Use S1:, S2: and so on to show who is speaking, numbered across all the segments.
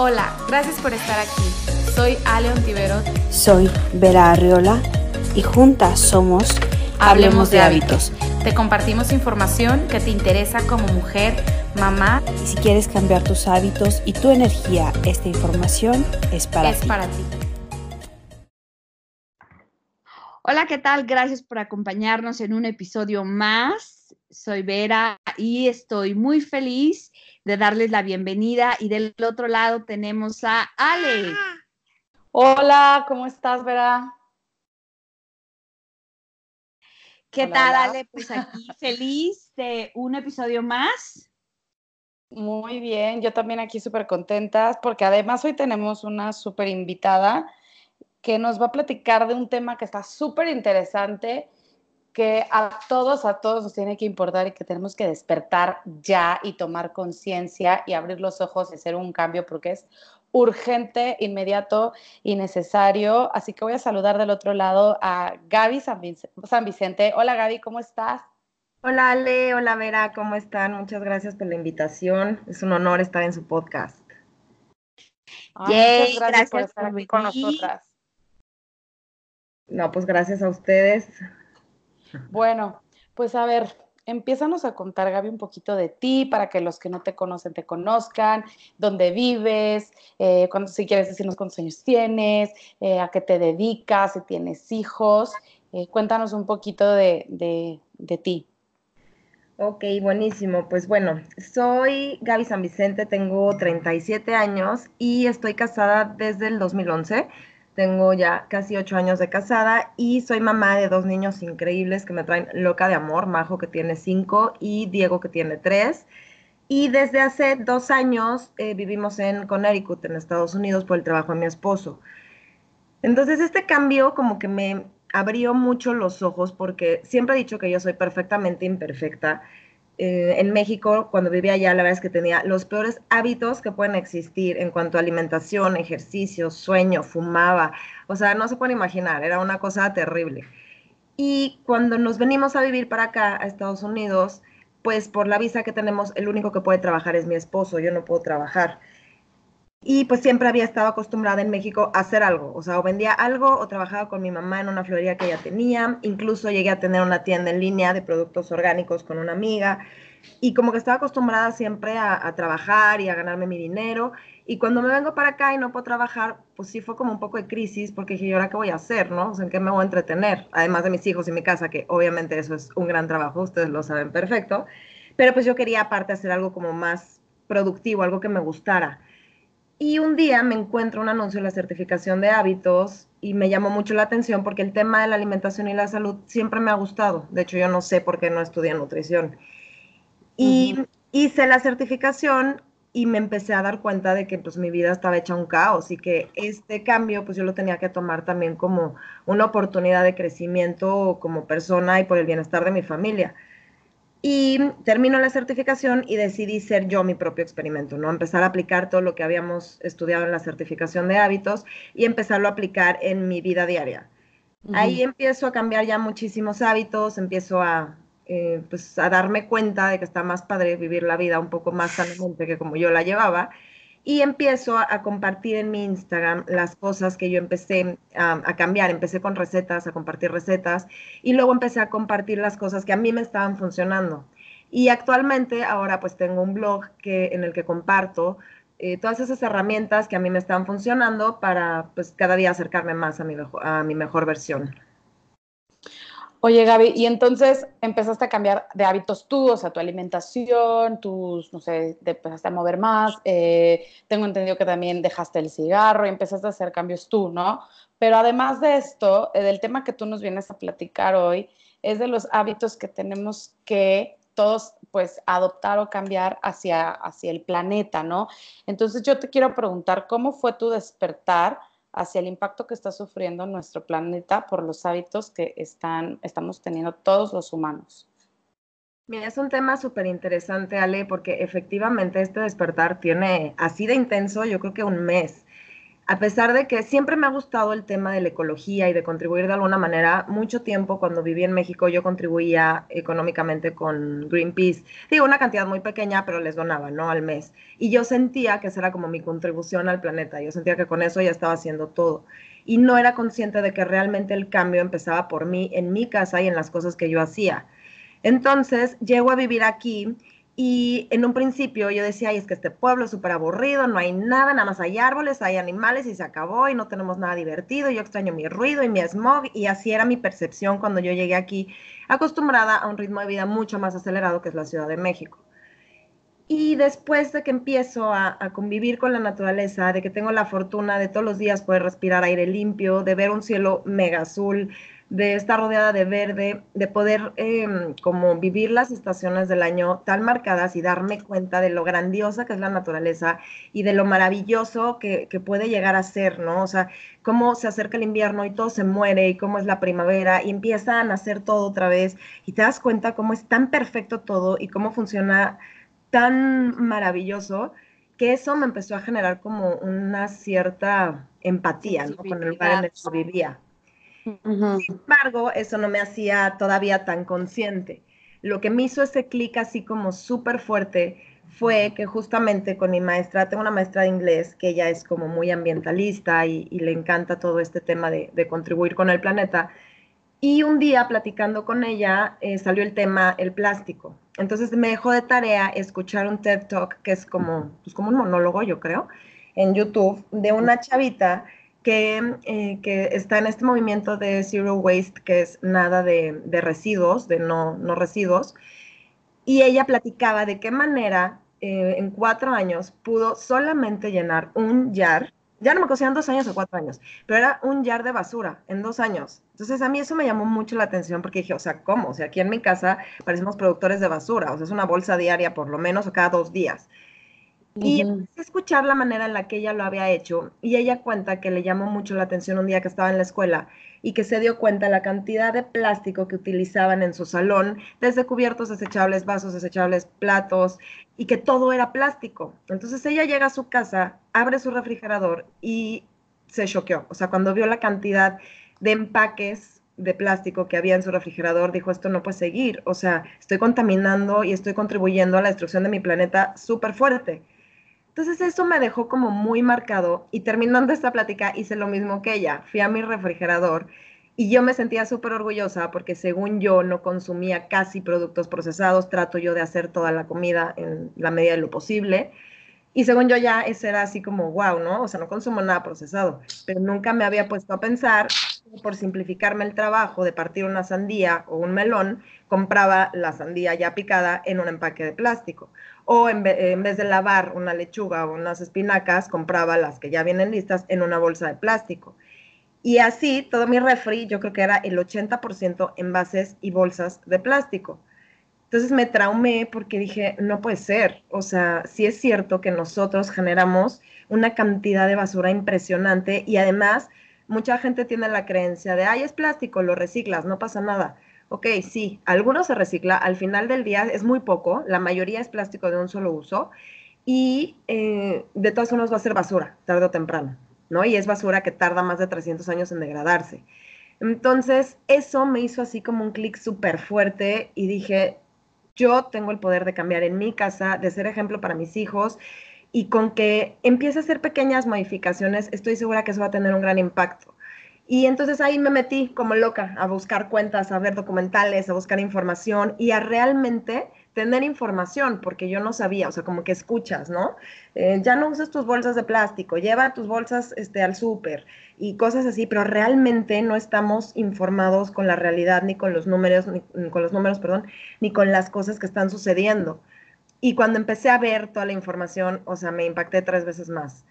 S1: Hola, gracias por estar aquí. Soy Ale Ontiveros.
S2: Soy Vera Arriola y juntas somos
S1: Hablemos, de, hábitos. Te compartimos información que te interesa como mujer, mamá.
S2: Y si quieres cambiar tus hábitos y tu energía, esta información es para
S1: es
S2: ti.
S1: para ti.
S3: Hola, ¿qué tal? Gracias por acompañarnos en un episodio más. Soy Vera y estoy muy feliz de darles la bienvenida. Y del otro lado tenemos a Ale.
S4: Hola, ¿cómo estás, Vera?
S3: ¿Qué tal, Ale? Pues aquí feliz de un episodio más.
S4: Muy bien, yo también aquí súper contenta porque además hoy tenemos una súper invitada que nos va a platicar de un tema que está súper interesante que a todos, a todos nos tiene que importar y que tenemos que despertar ya y tomar conciencia y abrir los ojos y hacer un cambio porque es urgente, inmediato y necesario. Así que voy a saludar del otro lado a Gaby San, Vicente. Hola Gaby, ¿cómo estás?
S5: Hola Ale, hola Vera, ¿cómo están? Muchas gracias por la invitación. Es un honor estar en su podcast.
S4: muchas gracias, por estar aquí con nosotras.
S5: No, pues gracias a ustedes.
S4: Bueno, pues a ver, empiezanos a contar, Gaby, un poquito de ti para que los que no te conocen te conozcan, dónde vives, eh, si quieres decirnos cuántos años tienes, eh, a qué te dedicas, si tienes hijos. Eh, cuéntanos un poquito de, de, de, ti.
S5: Ok, buenísimo. Pues bueno, soy Gaby San Vicente, tengo 37 años y estoy casada desde el 2011. Tengo ya casi ocho años de casada y soy mamá de dos niños increíbles que me traen loca de amor, Majo que tiene cinco y Diego que tiene tres. Y desde hace dos años eh, vivimos en Connecticut, en Estados Unidos, por el trabajo de mi esposo. Entonces este cambio como que me abrió mucho los ojos porque siempre he dicho que yo soy perfectamente imperfecta eh, en México, cuando vivía allá, la verdad es que tenía los peores hábitos que pueden existir en cuanto a alimentación, ejercicio, sueño, fumaba. O sea, no se puede imaginar, era una cosa terrible. Y cuando nos venimos a vivir para acá, a Estados Unidos, pues por la visa que tenemos, el único que puede trabajar es mi esposo, yo no puedo trabajar. Y pues siempre había estado acostumbrada en México a hacer algo, o sea, o vendía algo o trabajaba con mi mamá en una florería que ella tenía, incluso llegué a tener una tienda en línea de productos orgánicos con una amiga y como que estaba acostumbrada siempre a, trabajar y a ganarme mi dinero y cuando me vengo para acá y no puedo trabajar, pues sí fue como un poco de crisis porque dije, ¿y ahora qué voy a hacer, no? O ¿en qué me voy a entretener? Además de mis hijos y mi casa, que obviamente eso es un gran trabajo, ustedes lo saben perfecto, pero pues yo quería aparte hacer algo como más productivo, algo que me gustara. Y un día me encuentro un anuncio en la certificación de hábitos y me llamó mucho la atención porque el tema de la alimentación y la salud siempre me ha gustado. De hecho, yo no sé por qué no estudié nutrición. Y hice la certificación y me empecé a dar cuenta de que pues mi vida estaba hecha un caos y que este cambio pues yo lo tenía que tomar también como una oportunidad de crecimiento como persona y por el bienestar de mi familia. Y termino la certificación y decidí ser yo mi propio experimento, ¿no? Empezar a aplicar todo lo que habíamos estudiado en la certificación de hábitos y empezarlo a aplicar en mi vida diaria. Ahí empiezo a cambiar ya muchísimos hábitos, empiezo a, eh, pues, a darme cuenta de que está más padre vivir la vida un poco más sanamente que como yo la llevaba y empiezo a, compartir en mi Instagram las cosas que yo empecé a, cambiar. Empecé con recetas, a compartir recetas y luego empecé a compartir las cosas que a mí me estaban funcionando. Y actualmente ahora pues tengo un blog que, en el que comparto eh, todas esas herramientas que a mí me están funcionando para pues cada día acercarme más a mi, a mi mejor versión.
S4: Oye, Gaby, y entonces empezaste a cambiar de hábitos tú, o sea, tu alimentación, tus, no sé, te empezaste a mover más, eh, tengo entendido que también dejaste el cigarro y empezaste a hacer cambios tú, ¿no? Pero además de esto, eh, del tema que tú nos vienes a platicar hoy, es de los hábitos que tenemos que todos, pues, adoptar o cambiar hacia, hacia el planeta, ¿no? Entonces yo te quiero preguntar, ¿cómo fue tu despertar? Hacia el impacto que está sufriendo nuestro planeta por los hábitos que están, estamos teniendo todos los humanos.
S5: Mira, es un tema súper interesante, Ale, porque efectivamente este despertar tiene así de intenso, yo creo que un mes. A pesar de que siempre me ha gustado el tema de la ecología y de contribuir de alguna manera, mucho tiempo cuando viví en México yo contribuía económicamente con Greenpeace. Digo, una cantidad muy pequeña, pero les donaba, ¿no? Al mes. Y yo sentía que esa era como mi contribución al planeta. Yo sentía que con eso ya estaba haciendo todo. Y no era consciente de que realmente el cambio empezaba por mí, en mi casa y en las cosas que yo hacía. Entonces, llego a vivir aquí y en un principio yo decía, es que este pueblo es súper aburrido, no hay nada, nada más hay árboles, hay animales y se acabó y no tenemos nada divertido, yo extraño mi ruido y mi smog y así era mi percepción cuando yo llegué aquí, acostumbrada a un ritmo de vida mucho más acelerado que es la Ciudad de México. Y después de que empiezo a, a, convivir con la naturaleza, de que tengo la fortuna de todos los días poder respirar aire limpio, de ver un cielo mega azul, de estar rodeada de verde, de poder em, como vivir las estaciones del año tan marcadas y darme cuenta de lo grandiosa que es la naturaleza y de lo maravilloso que, que, puede llegar a ser, ¿no? O sea, cómo se acerca el invierno y todo se muere y cómo es la primavera y empieza a nacer todo otra vez y te das cuenta cómo es tan perfecto todo y cómo funciona tan maravilloso que eso me empezó a generar como una cierta empatía ¿no? con el lugar en el que vivía. Sin embargo, eso no me hacía todavía tan consciente. Lo que me hizo ese clic así como súper fuerte fue que justamente con mi maestra, tengo una maestra de inglés que ella es como muy ambientalista y, le encanta todo este tema de, contribuir con el planeta. Y un día platicando con ella eh, salió el tema el plástico. Entonces me dejó de tarea escuchar un TED Talk que es como, pues como un monólogo, yo creo, en YouTube de una chavita eh, que, está en este movimiento de Zero Waste, que es nada de, residuos, de no, no, residuos, y ella platicaba de qué manera eh, en cuatro años pudo solamente llenar un jar, ya no me acuerdo dos años o cuatro años, pero era un jar de basura en dos años. Entonces a mí eso me llamó mucho la atención porque dije, o sea, ¿cómo? O sea, aquí en mi casa parecemos productores de basura, o sea, es una bolsa diaria por lo menos o cada dos días. Y empecé a escuchar la manera en la que ella lo había hecho y ella cuenta que le llamó mucho la atención un día que estaba en la escuela y que se dio cuenta la cantidad de plástico que utilizaban en su salón, desde cubiertos desechables, vasos desechables, platos, y que todo era plástico. Entonces ella llega a su casa, abre su refrigerador y se choqueó. O sea, cuando vio la cantidad de empaques de plástico que había en su refrigerador, dijo, esto no puede seguir. O sea, estoy contaminando y estoy contribuyendo a la destrucción de mi planeta súper fuerte. Entonces eso me dejó como muy marcado y terminando esta plática hice lo mismo que ella. Fui a mi refrigerador y yo me sentía súper orgullosa porque según yo no consumía casi productos procesados, trato yo de hacer toda la comida en la medida de lo posible. Y según yo ya ese era así como, wow, ¿no? O sea, no consumo nada procesado, pero nunca me había puesto a pensar por simplificarme el trabajo de partir una sandía o un melón, compraba la sandía ya picada en un empaque de plástico o en, vez de lavar una lechuga o unas espinacas, compraba las que ya vienen listas en una bolsa de plástico. Y así, todo mi refri, yo creo que era el 80% envases y bolsas de plástico. Entonces me traumé porque dije, no puede ser. O sea, sí es cierto que nosotros generamos una cantidad de basura impresionante y además mucha gente tiene la creencia de, ay, es plástico, lo reciclas, no pasa nada. Ok, sí, algunos se recicla, al final del día es muy poco, la mayoría es plástico de un solo uso y eh, de todas formas va a ser basura, tarde o temprano, ¿no? Y es basura que tarda más de 300 años en degradarse. Entonces, eso me hizo así como un clic súper fuerte y dije, yo tengo el poder de cambiar en mi casa, de ser ejemplo para mis hijos y con que empiece a hacer pequeñas modificaciones, estoy segura que eso va a tener un gran impacto. Y entonces ahí me metí como loca a buscar cuentas, a ver documentales, a buscar información y a realmente tener información, porque yo no sabía, o sea, como que escuchas, ¿no? Eh, ya no uses tus bolsas de plástico, lleva tus bolsas este, al súper y cosas así, pero realmente no estamos informados con la realidad, ni con los números, ni, con los números, perdón, ni con las cosas que están sucediendo. Y cuando empecé a ver toda la información, o sea, me impacté tres veces más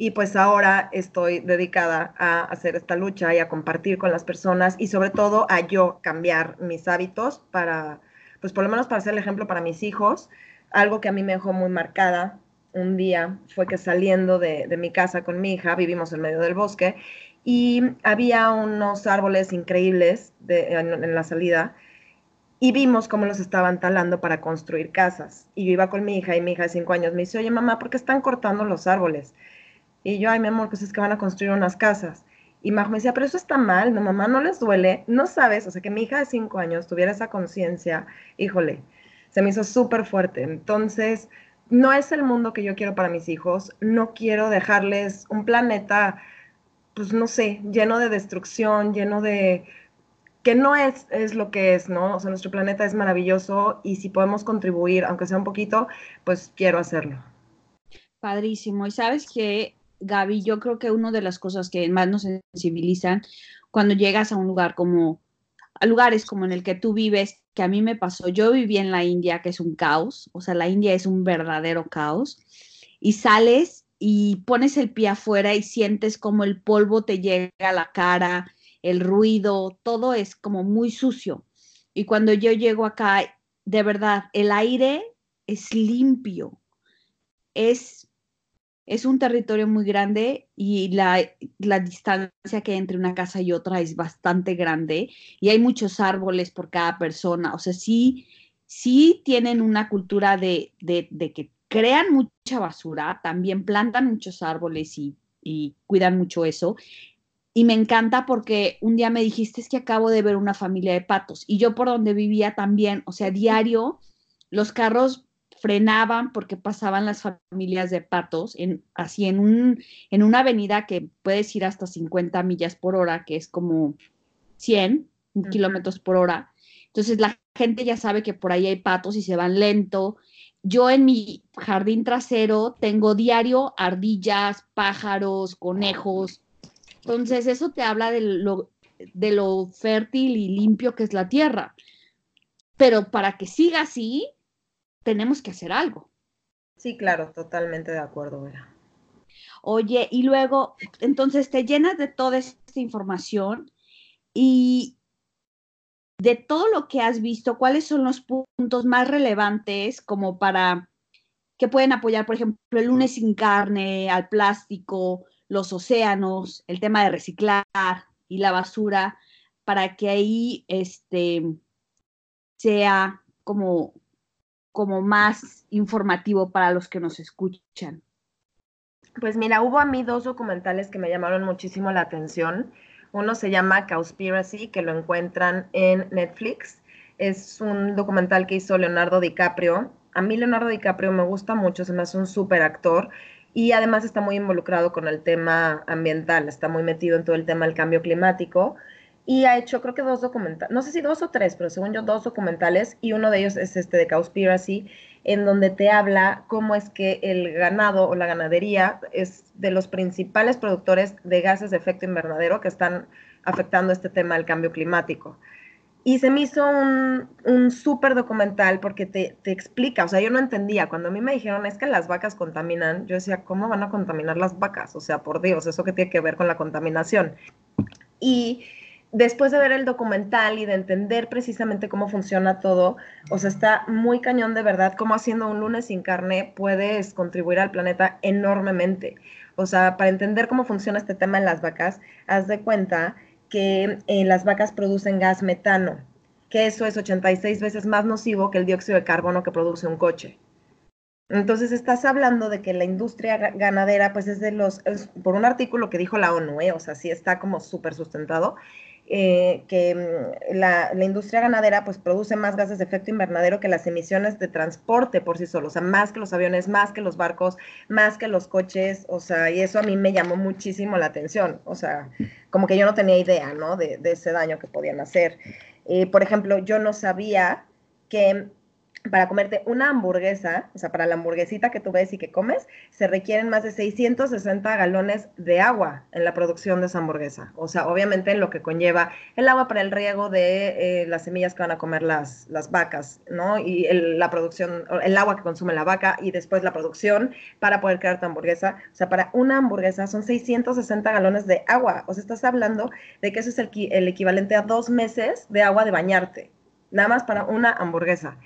S5: y pues ahora estoy dedicada a hacer esta lucha y a compartir con las personas y sobre todo a yo cambiar mis hábitos para, pues por lo menos para ser el ejemplo para mis hijos. Algo que a mí me dejó muy marcada un día fue que saliendo de, mi casa con mi hija, vivimos en medio del bosque y había unos árboles increíbles en, en la salida y vimos cómo los estaban talando para construir casas. Y yo iba con mi hija y mi hija de cinco años me dice, oye mamá, ¿por qué están cortando los árboles? Y yo, ay, mi amor, pues es que van a construir unas casas. Y Majo me decía, pero eso está mal, no, mamá, no les duele, no sabes, o sea, que mi hija de cinco años tuviera esa conciencia, híjole, se me hizo súper fuerte. Entonces, no es el mundo que yo quiero para mis hijos, no quiero dejarles un planeta, pues no sé, lleno de destrucción, lleno de que no es, es lo que es, ¿no? O sea, nuestro planeta es maravilloso y si podemos contribuir, aunque sea un poquito, pues quiero hacerlo.
S3: Padrísimo. Y sabes que, Gaby, yo creo que una de las cosas que más nos sensibilizan cuando llegas a un lugar como, a lugares como en el que tú vives, que a mí me pasó, yo viví en la India, que es un caos, o sea, la India es un verdadero caos, y sales y pones el pie afuera y sientes como el polvo te llega a la cara, el ruido, todo es como muy sucio. Y cuando yo llego acá, de verdad, el aire es limpio, es, es un territorio muy grande y la, la, distancia que hay entre una casa y otra es bastante grande y hay muchos árboles por cada persona. O sea, sí, sí tienen una cultura de, de, de que crean mucha basura, también plantan muchos árboles y, y cuidan mucho eso. Y me encanta porque un día me dijiste es que acabo de ver una familia de patos y yo por donde vivía también, o sea, diario los carros frenaban porque pasaban las familias de patos, en, así en, un, en una avenida que puedes ir hasta 50 millas por hora, que es como 100 kilómetros por hora. Entonces la gente ya sabe que por ahí hay patos y se van lento. Yo en mi jardín trasero tengo diario ardillas, pájaros, conejos, entonces, eso te habla de lo, de lo fértil y limpio que es la tierra. Pero para que siga así, tenemos que hacer algo.
S5: Sí, claro, totalmente de acuerdo, Vera.
S3: Oye, y luego, entonces te llenas de toda esta información y de todo lo que has visto, ¿cuáles son los puntos más relevantes como para que pueden apoyar, por ejemplo, el lunes sin carne, al plástico, los océanos, el tema de reciclar y la basura, para que ahí este, sea como, como más informativo para los que nos escuchan.
S5: Pues mira, hubo a mí dos documentales que me llamaron muchísimo la atención. Uno se llama Cowspiracy, que lo encuentran en Netflix. Es un documental que hizo Leonardo DiCaprio. A mí Leonardo DiCaprio me gusta mucho, se me hace un súper actor y además está muy involucrado con el tema ambiental, está muy metido en todo el tema del cambio climático y ha hecho creo que dos documentales, no sé si dos o tres, pero según yo dos documentales y uno de ellos es este de Cowspiracy, en donde te habla cómo es que el ganado o la ganadería es de los principales productores de gases de efecto invernadero que están afectando este tema del cambio climático. Y se me hizo un, un súper documental porque te, te, explica, o sea, yo no entendía, cuando a mí me dijeron es que las vacas contaminan, yo decía, ¿cómo van a contaminar las vacas? O sea, por Dios, eso que tiene que ver con la contaminación. Y después de ver el documental y de entender precisamente cómo funciona todo, o sea, está muy cañón de verdad, cómo haciendo un lunes sin carne puedes contribuir al planeta enormemente. O sea, para entender cómo funciona este tema en las vacas, haz de cuenta que eh, las vacas producen gas metano, que eso es 86 veces más nocivo que el dióxido de carbono que produce un coche. Entonces estás hablando de que la industria ganadera, pues es de los, por un artículo que dijo la ONU, ¿eh? o sea, sí está como súper sustentado, eh, que mm, la, industria ganadera pues produce más gases de efecto invernadero que las emisiones de transporte por sí solos, o sea, más que los aviones, más que los barcos, más que los coches, o sea, y eso a mí me llamó muchísimo la atención, o sea, como que yo no tenía idea, ¿no? De, ese daño que podían hacer. Por ejemplo, yo no sabía que para comerte una hamburguesa, o sea, para la hamburguesita que tú ves y que comes, se requieren más de 660 galones de agua en la producción de esa hamburguesa. O sea, obviamente lo que conlleva el agua para el riego de eh, las semillas que van a comer las, las vacas, ¿no? Y la producción, el agua que consume la vaca y después la producción para poder crear tu hamburguesa. O sea, para una hamburguesa son 660 galones de agua. O sea, estás hablando de que eso es el, el equivalente a dos meses de agua de bañarte, nada más para una hamburguesa.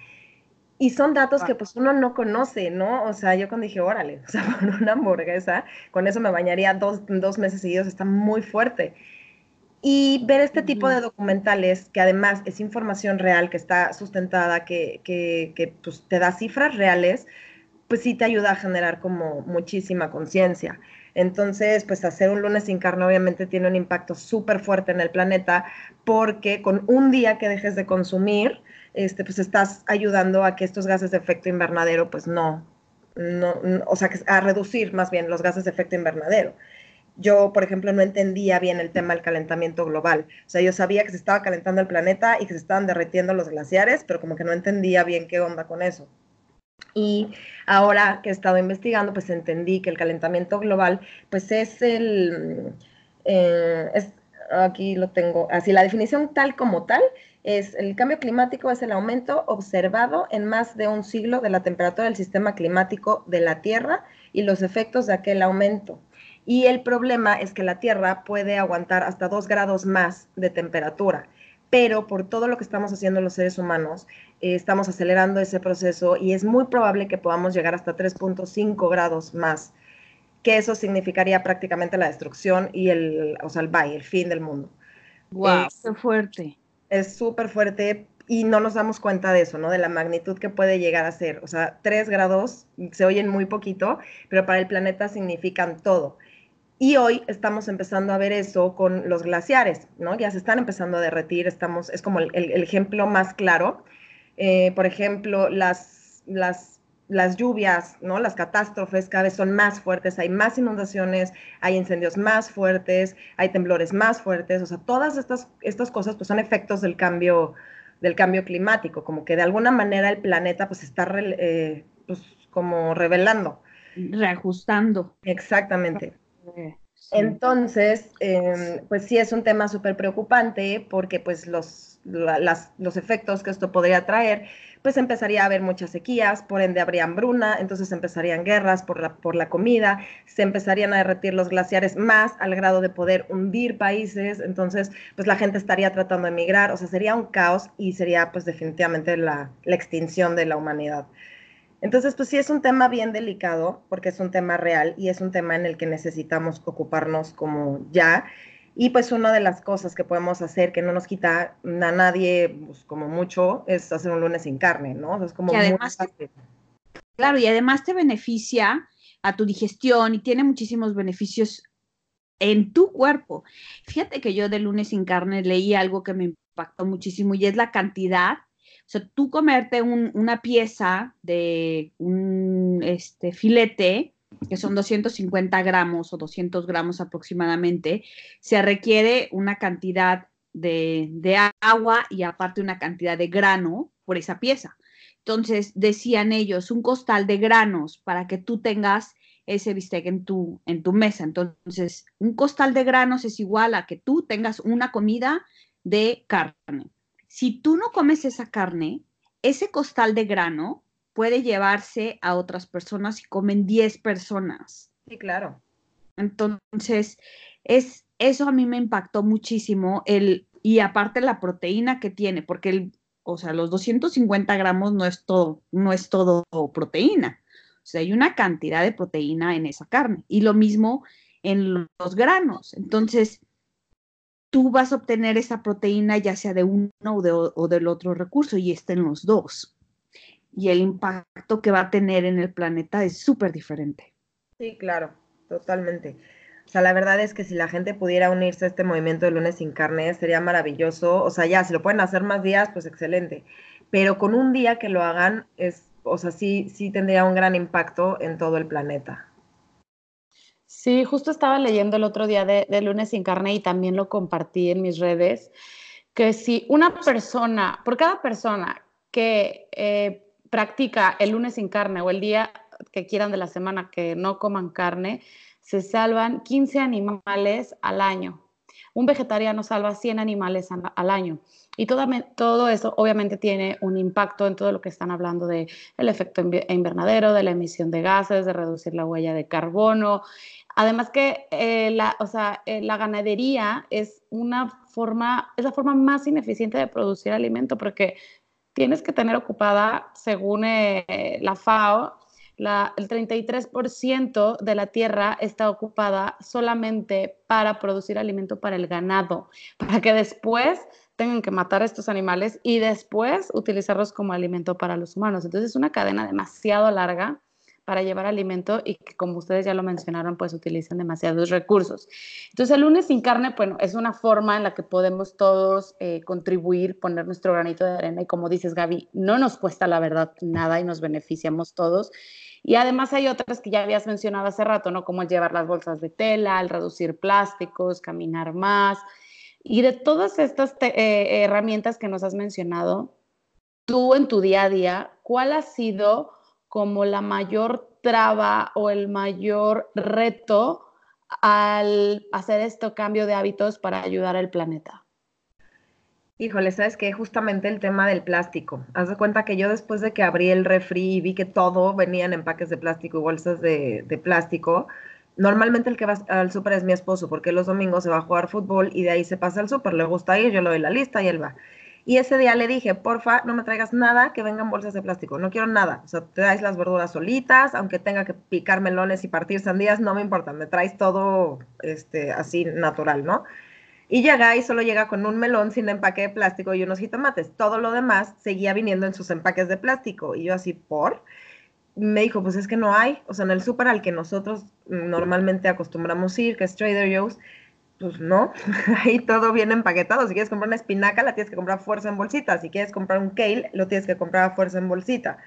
S5: Y son datos que pues uno no conoce, ¿no? O sea, yo cuando dije, órale, o sea, por una hamburguesa, con eso me bañaría dos, dos meses seguidos, está muy fuerte. Y ver este tipo de documentales, que además es información real, que está sustentada, que, que, que pues, te da cifras reales, pues sí te ayuda a generar como muchísima conciencia. Entonces, pues hacer un lunes sin carne obviamente tiene un impacto súper fuerte en el planeta porque con un día que dejes de consumir, este, pues estás ayudando a que estos gases de efecto invernadero, pues no, no, o sea, a reducir más bien los gases de efecto invernadero. Yo, por ejemplo, no entendía bien el tema del calentamiento global. O sea, yo sabía que se estaba calentando el planeta y que se estaban derritiendo los glaciares, pero como que no entendía bien qué onda con eso. Y ahora que he estado investigando, pues entendí que el calentamiento global, pues es el, eh, aquí lo tengo, así la definición tal como tal, es el cambio climático es el aumento observado en más de un siglo de la temperatura del sistema climático de la Tierra y los efectos de aquel aumento. Y el problema es que la Tierra puede aguantar hasta dos grados más de temperatura pero por todo lo que estamos haciendo los seres humanos, eh, estamos acelerando ese proceso y es muy probable que podamos llegar hasta 3.5 grados más, que eso significaría prácticamente la destrucción y el, o sea, el bye, el fin del mundo.
S3: ¡Wow! ¡Qué fuerte!
S5: Es súper fuerte y no nos damos cuenta de eso, ¿no? De la magnitud que puede llegar a ser. O sea, 3 grados se oyen muy poquito, pero para el planeta significan todo. Y hoy estamos empezando a ver eso con los glaciares, ¿no? Ya se están empezando a derretir, estamos, es como el, ejemplo más claro. Eh, por ejemplo, las, las, las lluvias, ¿no? Las catástrofes cada vez son más fuertes, hay más inundaciones, hay incendios más fuertes, hay temblores más fuertes, o sea, todas estas, estas cosas pues son efectos del cambio, del cambio climático, como que de alguna manera el planeta pues está eh, pues, como revelando.
S3: Reajustando.
S5: Exactamente. Entonces, em, pues sí es un tema súper preocupante porque pues los, los efectos que esto podría traer, pues empezaría a haber muchas sequías, por ende habría hambruna, entonces empezarían guerras por la, por la comida, se empezarían a derretir los glaciares más al grado de poder hundir países, entonces pues la gente estaría tratando de emigrar, o sea, sería un caos y sería pues definitivamente la, la extinción de la humanidad. Entonces, pues sí es un tema bien delicado porque es un tema real y es un tema en el que necesitamos ocuparnos como ya. Y pues una de las cosas que podemos hacer que no nos quita a nadie pues, como mucho es hacer un lunes sin carne, ¿no? es como
S3: además claro, y además te beneficia a tu digestión y tiene muchísimos beneficios en tu cuerpo. Fíjate que yo de lunes sin carne leí algo que me impactó muchísimo y es la cantidad o sea, tú comerte una pieza de un este, filete, que son 250 gramos o 200 gramos aproximadamente, se requiere una cantidad de, de agua y aparte una cantidad de grano por esa pieza. Entonces, decían ellos, un costal de granos para que tú tengas ese bistec en tu, en tu mesa. Entonces, un costal de granos es igual a que tú tengas una comida de carne si tú no comes esa carne, ese costal de grano puede llevarse a otras personas y comen 10 personas.
S5: Sí, claro.
S3: Entonces, es, eso a mí me impactó muchísimo, el, y aparte la proteína que tiene, porque el, o sea, los 250 gramos no es todo, no es todo proteína. O sea, hay una cantidad de proteína en esa carne. Y lo mismo en los granos. Entonces, tú vas a obtener esa proteína ya sea de uno o, del otro recurso y está en los dos. Y el impacto que va a tener en el planeta es súper diferente.
S5: Sí, claro, totalmente. O sea, la verdad es que si la gente pudiera unirse a este movimiento de lunes sin carne, sería maravilloso. O sea, ya, si lo pueden hacer más días, pues excelente. Pero con un día que lo hagan, es, o sea, sí, sí tendría un gran impacto en todo el planeta.
S4: Sí, justo estaba leyendo el otro día de, Lunes sin carne y también lo compartí en mis redes, que si una persona, por cada persona que eh, practica el lunes sin carne o el día que quieran de la semana que no coman carne, se salvan 15 animales al año. Un vegetariano salva 100 animales al año. Y todo, eso obviamente tiene un impacto en todo lo que están hablando de el efecto invernadero, de la emisión de gases, de reducir la huella de carbono Además que eh, la, o sea, eh, la ganadería es una forma, es la forma más ineficiente de producir alimento porque tienes que tener ocupada, según eh, la FAO, el 33% de la tierra está ocupada solamente para producir alimento para el ganado, para que después tengan que matar estos animales y después utilizarlos como alimento para los humanos. Entonces es una cadena demasiado larga para llevar alimento y que como ustedes ya lo mencionaron, pues utilizan demasiados recursos. Entonces el lunes sin carne, bueno, es una forma en la que podemos todos eh, contribuir, poner nuestro granito de arena y como dices Gaby, no nos cuesta la verdad nada y nos beneficiamos todos. Y además hay otras que ya habías mencionado hace rato, ¿no? Como el llevar las bolsas de tela, el reducir plásticos, caminar más. Y de todas estas eh, herramientas que nos has mencionado, tú en tu día a día, ¿cuál ha sido como la mayor traba o el mayor reto al hacer este cambio de hábitos para ayudar al planeta?
S5: Híjole, sabes que justamente el tema del plástico. Haz de cuenta que yo después de que abrí el refri y vi que todo venía en empaques de plástico y bolsas de, de plástico, normalmente el que va al súper es mi esposo, porque los domingos se va a jugar fútbol y de ahí se pasa al súper, le gusta ir, yo le doy la lista y él va. Y ese día le dije, porfa, no me traigas nada que vengan bolsas de plástico, no quiero nada. O sea, traes las verduras solitas, aunque tenga que picar melones y partir sandías, no me importa, me traes todo este, así natural, ¿no? Y llega y solo llega con un melón sin empaque de plástico y unos jitomates. Todo lo demás seguía viniendo en sus empaques de plástico. Y yo así, ¿por? Me dijo, pues es que no hay. O sea, en el súper al que nosotros normalmente acostumbramos ir, que es Trader Joe's, pues no, ahí todo viene empaquetado. Si quieres comprar una espinaca, la tienes que comprar fuerza en bolsita. Si quieres comprar un kale, lo tienes que comprar a fuerza en bolsita.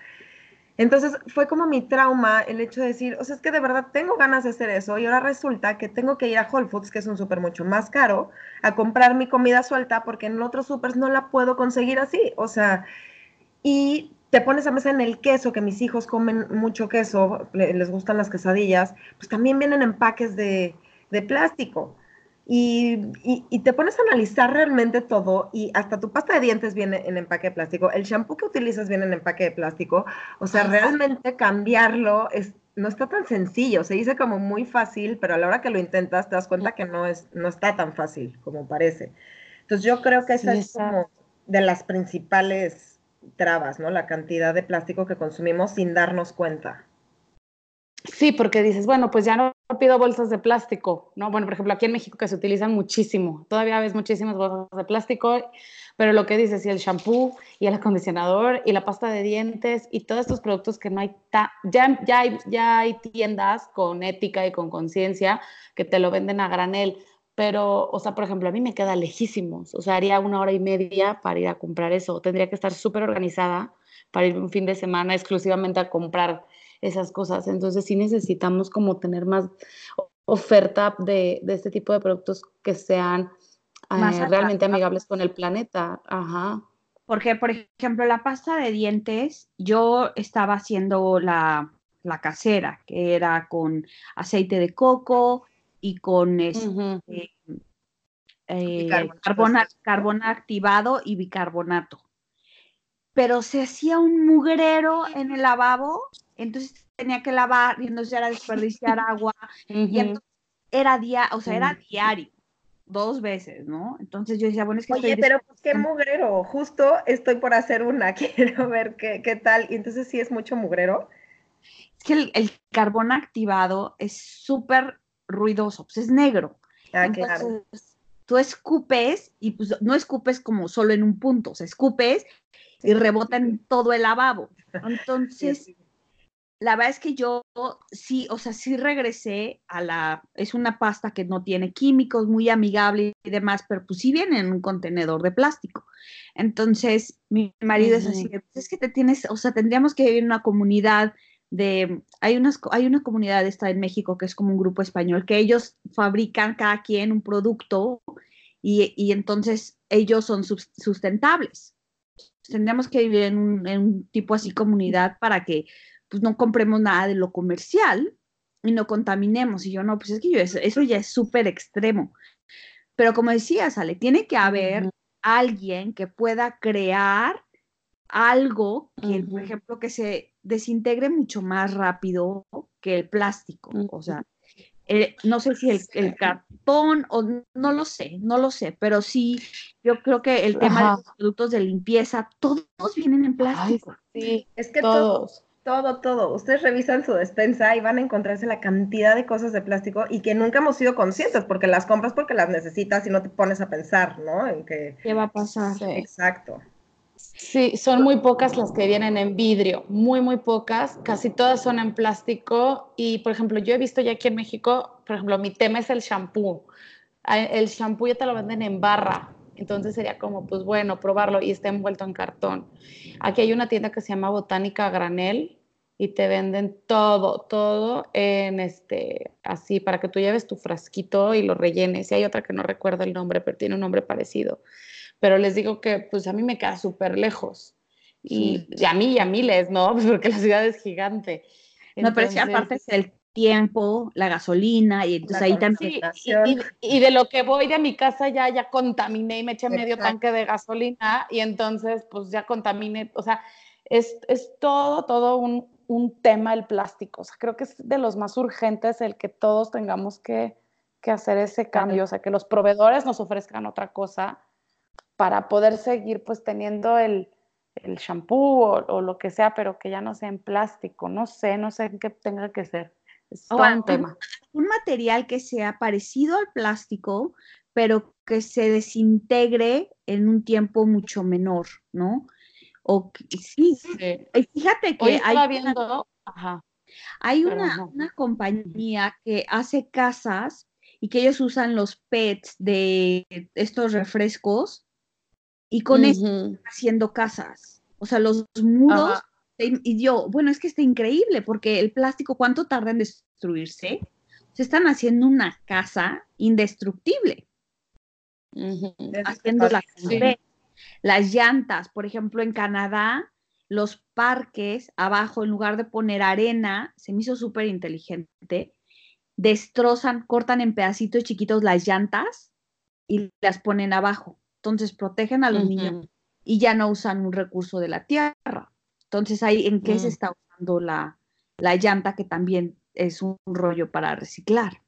S5: Entonces fue como mi trauma el hecho de decir, o sea, es que de verdad tengo ganas de hacer eso y ahora resulta que tengo que ir a Whole Foods, que es un súper mucho más caro, a comprar mi comida suelta porque en otros súpers no la puedo conseguir así. O sea, y te pones a mesa en el queso, que mis hijos comen mucho queso, les gustan las quesadillas, pues también vienen empaques de, de plástico. Y, te pones a analizar realmente todo y hasta tu pasta de dientes viene en empaque de plástico, el shampoo que utilizas viene en empaque de plástico, o sea, realmente cambiarlo es, no está tan sencillo, se dice como muy fácil, pero a la hora que lo intentas te das cuenta que no, es, no está tan fácil como parece. Entonces yo creo que esa es como de las principales trabas, ¿no? La cantidad de plástico que consumimos sin darnos cuenta.
S4: Sí, porque dices, bueno, pues ya no pido bolsas de plástico, ¿no? Bueno, por ejemplo, aquí en México que se utilizan muchísimo, todavía ves muchísimas bolsas de plástico, pero lo que dices, y el shampoo, y el acondicionador, y la pasta de dientes, y todos estos productos que no hay, ya, ya, hay, ya hay tiendas con ética y con conciencia que te lo venden a granel, pero, o sea, por ejemplo, a mí me queda lejísimos, o sea, haría una hora y media para ir a comprar eso, tendría que estar súper organizada para ir un fin de semana exclusivamente a comprar esas cosas. Entonces sí necesitamos como tener más oferta de, este tipo de productos que sean eh, realmente amigables con el planeta. Ajá.
S3: Porque, por ejemplo, la pasta de dientes, yo estaba haciendo la, casera, que era con aceite de coco y con este, eh, carbón activado y bicarbonato. Pero se hacía un mugrero en el lavabo entonces tenía que lavar y entonces era desperdiciar agua y entonces era día, o sea, era diario, dos veces, ¿no? Entonces yo decía, bueno, es que
S5: Oye, pero pues qué mugrero, justo estoy por hacer una, quiero ver qué, qué tal, y entonces sí es mucho mugrero.
S3: Es que el, carbón activado es súper ruidoso, pues es negro. Ah, entonces, Tú escupes y pues no escupes como solo en un punto, o sea, escupes y rebota en todo el lavabo. Entonces, la verdad es que yo sí, o sea, sí regresé a la, es una pasta que no tiene químicos, muy amigable y demás, pero pues sí viene en un contenedor de plástico. Entonces, mi marido es así, pues es que te tienes, o sea, tendríamos que vivir en una comunidad de, hay, unas, hay una comunidad esta en México que es como un grupo español, que ellos fabrican cada quien un producto y, y entonces ellos son sustentables. Tendríamos que vivir en un, en un tipo así comunidad para que pues no compremos nada de lo comercial y no contaminemos. Y yo no, pues es que yo, eso, ya es súper extremo. Pero como decía, Sale, tiene que haber alguien que pueda crear algo que, por ejemplo, que se desintegre mucho más rápido que el plástico. O sea, no sé si el, cartón o no lo sé, no lo sé, pero sí, yo creo que el tema de los productos de limpieza, todos vienen en plástico.
S5: sí, es que todos. Todo, todo. Ustedes revisan su despensa y van a encontrarse la cantidad de cosas de plástico y que nunca hemos sido conscientes porque las compras porque las necesitas y no te pones a pensar, ¿no? En
S3: que... ¿Qué va a pasar?
S5: Exacto.
S4: Sí, son muy pocas las que vienen en vidrio, muy, muy pocas. Casi todas son en plástico. Y, por ejemplo, yo he visto ya aquí en México, por ejemplo, mi tema es el shampoo. El shampoo ya te lo venden en barra. Entonces sería como, pues bueno, probarlo y está envuelto en cartón. Aquí hay una tienda que se llama Botánica Granel y te venden todo, todo en este, así, para que tú lleves tu frasquito y lo rellenes. Y hay otra que no recuerdo el nombre, pero tiene un nombre parecido. Pero les digo que, pues a mí me queda súper lejos. Y, a mí y a miles, ¿no? Pues porque la ciudad es gigante.
S3: no, pero si aparte es el tiempo, la gasolina, y entonces ahí también.
S4: y, de lo que voy de mi casa ya, ya contaminé y me eché medio tanque de gasolina, y entonces pues ya contaminé, o sea, es, es todo, todo un, un, tema el plástico. O sea, creo que es de los más urgentes el que todos tengamos que, que hacer ese cambio, o sea, que los proveedores nos ofrezcan otra cosa para poder seguir pues teniendo el, el shampoo o, o, lo que sea, pero que ya no sea en plástico, no sé, no sé en qué tenga que ser. Es un tema.
S3: Un material que sea parecido al plástico, pero que se desintegre en un tiempo mucho menor, ¿no? O sí, fíjate que hay,
S4: viendo,
S3: hay una, una, compañía que hace casas y que ellos usan los PETs de estos refrescos y con eso haciendo casas. O sea, los muros y yo, bueno, es que está increíble porque el plástico, ¿cuánto tarda en destruirse? Se están haciendo una casa indestructible. Haciendo la Las llantas, por ejemplo, en Canadá, los parques abajo, en lugar de poner arena, se me hizo súper inteligente, destrozan, cortan en pedacitos chiquitos las llantas y las ponen abajo. Entonces protegen a los niños y ya no usan un recurso de la tierra. Entonces, ahí en qué se mm. está usando la, llanta, que también es un rollo para reciclar.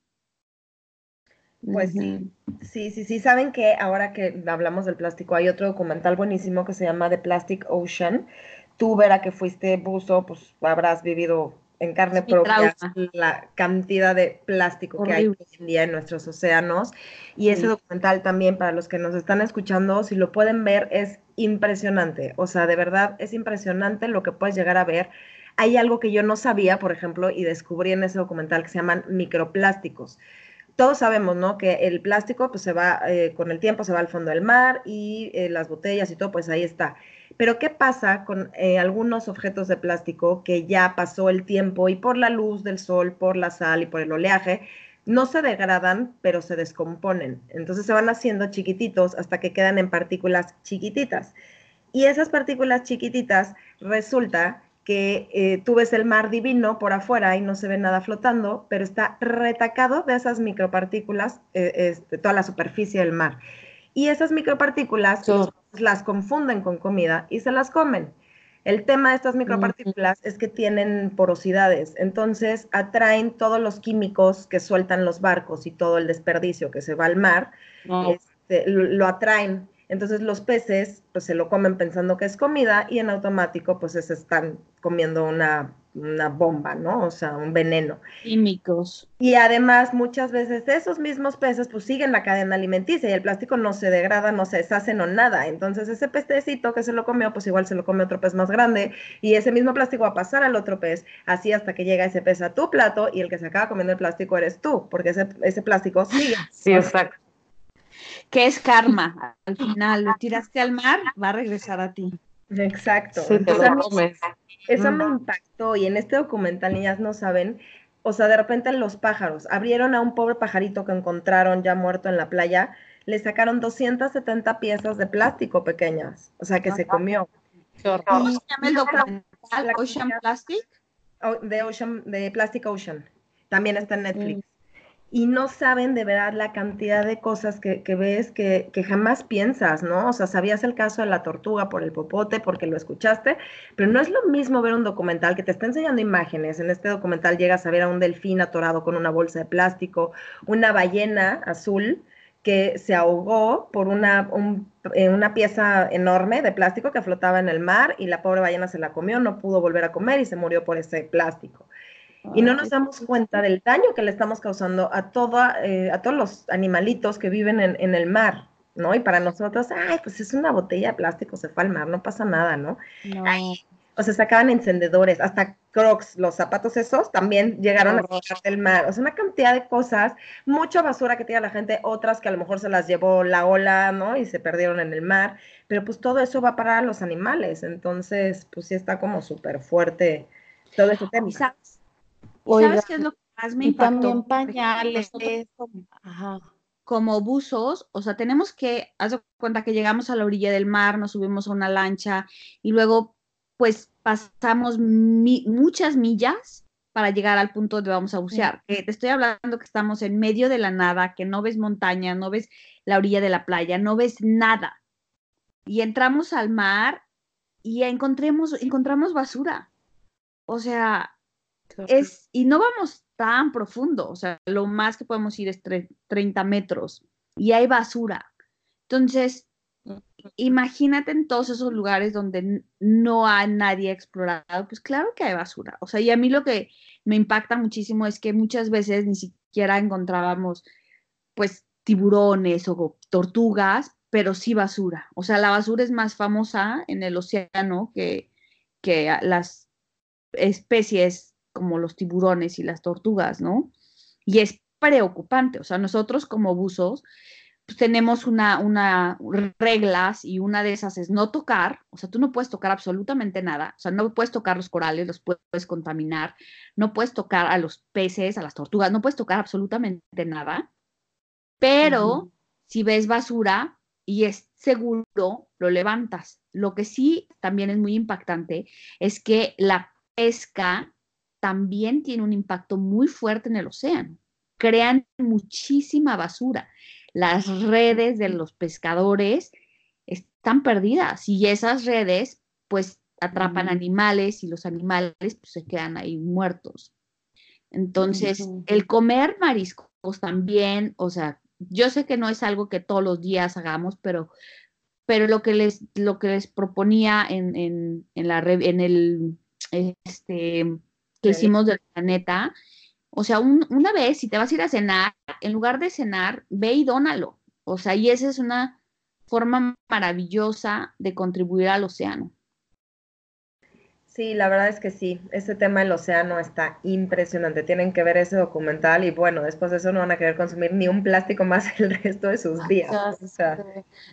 S5: Pues sí, sí, sí, sí. Saben que ahora que hablamos del plástico, hay otro documental buenísimo que se llama The Plastic Ocean. Tú, Vera, que fuiste buzo, pues habrás vivido en carne propia la cantidad de plástico que hay hoy en día en nuestros océanos. Y ese documental también, para los que nos están escuchando, si lo pueden ver, es impresionante. O sea, de verdad es impresionante lo que puedes llegar a ver. Hay algo que yo no sabía, por ejemplo, y descubrí en ese documental que se llaman microplásticos. Todos sabemos, ¿no? Que el plástico, pues se va, eh, con el tiempo se va al fondo del mar y eh, las botellas y todo, pues ahí está pero ¿qué pasa con eh, algunos objetos de plástico que ya pasó el tiempo y por la luz del sol, por la sal y por el oleaje, no se degradan, pero se descomponen? Entonces se van haciendo chiquititos hasta que quedan en partículas chiquititas. Y esas partículas chiquititas resulta que eh, tú ves el mar divino por afuera y no se ve nada flotando, pero está retacado de esas micropartículas, eh, este, toda la superficie del mar. Y esas micropartículas las confunden con comida y se las comen. El tema de estas micropartículas es que tienen porosidades, entonces atraen todos los químicos que sueltan los barcos y todo el desperdicio que se va al mar, este, lo atraen. Entonces los peces pues se lo comen pensando que es comida y en automático pues se están comiendo una una bomba, ¿no? O sea, un veneno.
S3: Químicos.
S5: Y además, muchas veces esos mismos peces pues siguen la cadena alimenticia y el plástico no se degrada, no se deshace, no nada. Entonces, ese pececito que se lo comió, pues igual se lo come otro pez más grande y ese mismo plástico va a pasar al otro pez, así hasta que llega ese pez a tu plato y el que se acaba comiendo el plástico eres tú, porque ese, ese plástico sigue.
S4: Sí, exacto.
S3: ¿Qué es karma? Al final, lo tiraste al mar, va a regresar a ti.
S5: Exacto.
S4: Sí, te lo comes.
S5: Eso me impactó y en este documental, niñas no saben, o sea, de repente los pájaros abrieron a un pobre pajarito que encontraron ya muerto en la playa, le sacaron 270 piezas de plástico pequeñas, o sea, que se comió.
S3: ¿Cómo se llama el documental? Ocean Plastic?
S5: de, Ocean, de Plastic Ocean. También está en Netflix. Y no saben de verdad la cantidad de cosas que, ves que, jamás piensas, ¿no? O sea, sabías el caso de la tortuga por el popote, porque lo escuchaste, pero no es lo mismo ver un documental que te está enseñando imágenes. En este documental llegas a ver a un delfín atorado con una bolsa de plástico, una ballena azul que se ahogó por una, eh, una pieza enorme de plástico que flotaba en el mar y la pobre ballena se la comió, no pudo volver a comer y se murió por ese plástico y no nos damos cuenta del daño que le estamos causando a, toda, eh, a todos los animalitos que viven en, el mar. ¿no? Y para nosotros, ay, pues es una botella de plástico, se fue al mar, no pasa nada, ¿no?
S3: No.
S5: o sea, sacaban encendedores, hasta crocs, los zapatos esos también llegaron a sacar del mar. O sea, una cantidad de cosas, mucha basura que tiene la gente, otras que a lo mejor se las llevó la ola, ¿no? Y se perdieron en el mar, pero pues todo eso va para los animales, entonces, pues sí está como súper fuerte todo ese tema.
S3: ¿Y sabes,
S4: Oiga,
S3: sabes qué es lo que más me
S4: Y
S3: impactó?
S4: también pañales.
S3: nosotros
S4: Ajá.
S3: como buzos, o sea, tenemos que, haz de cuenta que llegamos a la orilla del mar, nos subimos a una lancha y luego, pues, pasamos mi- muchas millas para llegar al punto donde vamos a bucear. Que te estoy hablando que estamos en medio de la nada, que no ves montaña, no ves la orilla de la playa, no ves nada. Y entramos al mar y encontremos, encontramos basura. O sea, es, y no vamos tan profundo, o sea, lo más que podemos ir es tre- 30 metros y hay basura. Entonces, imagínate en todos esos lugares donde no hay nadie explorado, pues claro que hay basura. O sea, y a mí lo que me impacta muchísimo es que muchas veces ni siquiera encontrábamos, pues, tiburones o tortugas, pero sí basura. O sea, la basura es más famosa en el océano que, que las especies como los tiburones y las tortugas, ¿no? Y es preocupante, o sea, nosotros como buzos pues, tenemos una, una reglas y una de esas es no tocar, o sea, tú no puedes tocar absolutamente nada, o sea, no puedes tocar los corales, los puedes contaminar, no puedes tocar a los peces, a las tortugas, no puedes tocar absolutamente nada, pero si ves basura y es seguro, lo levantas. Lo que sí también es muy impactante es que la pesca también tiene un impacto muy fuerte en el océano. Crean muchísima basura. Las redes de los pescadores están perdidas y esas redes pues atrapan animales y los animales pues, se quedan ahí muertos. Entonces, el comer mariscos también, o sea, yo sé que no es algo que todos los días hagamos, pero, pero lo que les, lo que les proponía en, en, en la, en el, este, que hicimos del planeta, o sea, un- una vez, si te vas a ir a cenar, en lugar de cenar, ve y dónalo. O sea, y esa es una forma maravillosa de contribuir al océano.
S5: Sí, la verdad es que sí, ese tema del océano está impresionante. Tienen que ver ese documental y bueno, después de eso no van a querer consumir ni un plástico más el resto de sus días. O sea.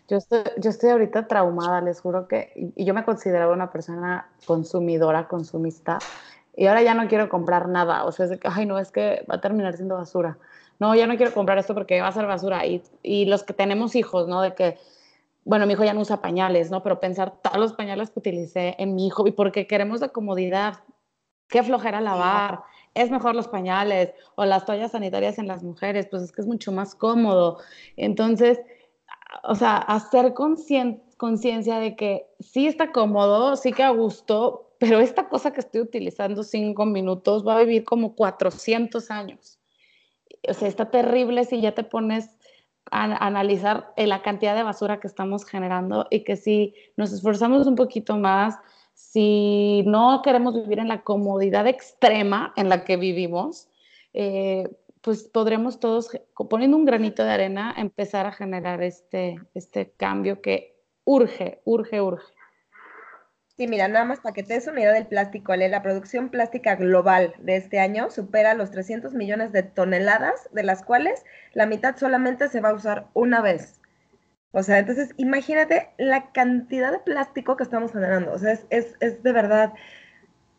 S4: Yo estoy, yo estoy ahorita traumada, les juro que, y y yo me consideraba una persona consumidora, consumista, y ahora ya no quiero comprar nada, o sea, es de que, ay, no, es que va a terminar siendo basura. No, ya no quiero comprar esto porque va a ser basura. Y, y los que tenemos hijos, ¿no? De que, bueno, mi hijo ya no usa pañales, ¿no? Pero pensar todos los pañales que utilicé en mi hijo y porque queremos la comodidad, qué flojera lavar, es mejor los pañales o las toallas sanitarias en las mujeres, pues es que es mucho más cómodo. Entonces, o sea, hacer conciencia de que sí está cómodo, sí que a gusto, pero esta cosa que estoy utilizando cinco minutos va a vivir como 400 años. O sea, está terrible si ya te pones a, analizar la cantidad de basura que estamos generando y que si nos esforzamos un poquito más, si no queremos vivir en la comodidad extrema en la que vivimos, eh, pues podremos todos, poniendo un granito de arena, empezar a generar este, este cambio que urge, urge, urge.
S5: Sí, mira, nada más para que una idea del plástico, Ale, la producción plástica global de este año supera los 300 millones de toneladas, de las cuales la mitad solamente se va a usar una vez. O sea, entonces imagínate la cantidad de plástico que estamos generando. O sea, es, es, es de verdad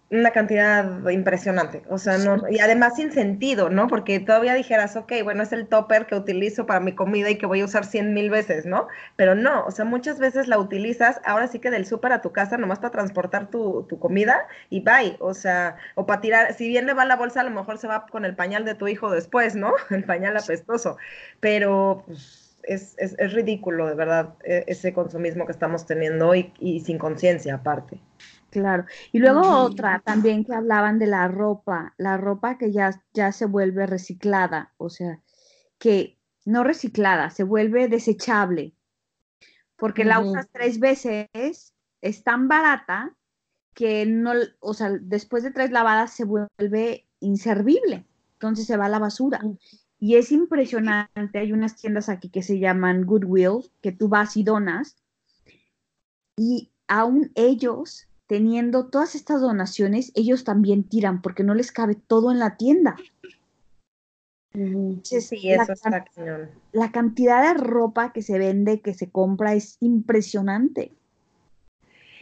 S5: una cantidad impresionante. O sea, no, y además sin sentido, ¿no? Porque todavía dijeras, ok, bueno, es el topper que utilizo para mi comida y que voy a usar 100 mil veces, ¿no? Pero no, o sea, muchas veces la utilizas ahora sí que del súper a tu casa nomás para transportar tu, tu comida y bye. O sea, o para tirar, si bien le va la bolsa, a lo mejor se va con el pañal de tu hijo después, ¿no? El pañal apestoso. Pero pues, es, es, es ridículo, de verdad, e- ese consumismo que estamos teniendo y, y sin conciencia aparte.
S3: Claro. Y luego otra también que hablaban de la ropa, la ropa que ya, ya se vuelve reciclada, o sea, que no reciclada, se vuelve desechable, porque la usas tres veces, es tan barata que no, o sea, después de tres lavadas se vuelve inservible, entonces se va a la basura. Y es impresionante, hay unas tiendas aquí que se llaman Goodwill, que tú vas y donas, y aún ellos, teniendo todas estas donaciones, ellos también tiran porque no les cabe todo en la tienda.
S5: Sí, eso está cañón.
S3: La cantidad de ropa que se vende, que se compra, es impresionante.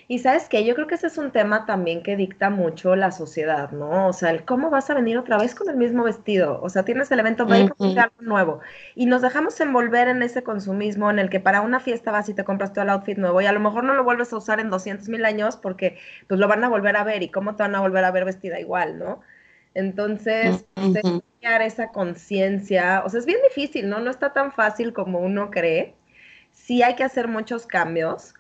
S5: Y sabes que yo creo que ese es un tema también que dicta mucho la sociedad, ¿no? O sea, el cómo vas a venir otra vez con el mismo vestido. O sea, tienes el evento, algo nuevo. Y nos dejamos envolver en ese consumismo en el que para una fiesta vas y te compras todo el outfit nuevo y a lo mejor no lo vuelves a usar en 200 mil años porque pues lo van a volver a ver y cómo te van a volver a ver vestida igual, ¿no? Entonces, crear esa conciencia, o sea, es bien difícil, ¿no? No está tan fácil como uno cree. Sí hay que hacer muchos cambios,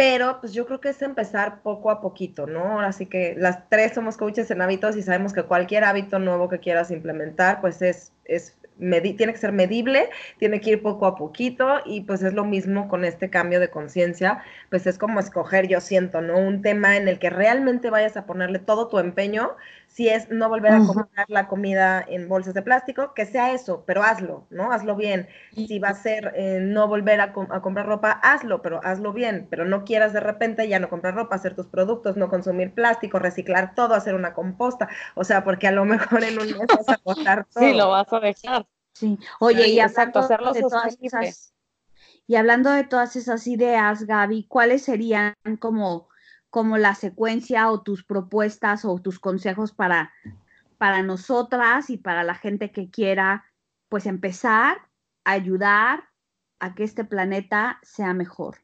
S5: pero pues yo creo que es empezar poco a poquito, ¿no? Así que las tres somos coaches en hábitos y sabemos que cualquier hábito nuevo que quieras implementar, pues es, es tiene que ser medible, tiene que ir poco a poquito y pues es lo mismo con este cambio de conciencia, pues es como escoger, yo siento, ¿no? Un tema en el que realmente vayas a ponerle todo tu empeño si es no volver a comprar la comida en bolsas de plástico, que sea eso, pero hazlo, ¿no? Hazlo bien. Si va a ser eh, no volver a, comprar ropa, hazlo, pero hazlo bien, pero no quieras de repente ya no comprar ropa, hacer tus productos, no consumir plástico, reciclar todo, hacer una composta, o sea, porque a lo mejor en un mes vas a botar todo.
S4: Sí, lo vas a dejar.
S3: Sí, oye, y exacto, hacerlo esas, y hablando de todas esas ideas, Gaby, ¿cuáles serían como como la secuencia o tus propuestas o tus consejos para, para nosotras y para la gente que quiera pues empezar a ayudar a que este planeta sea mejor?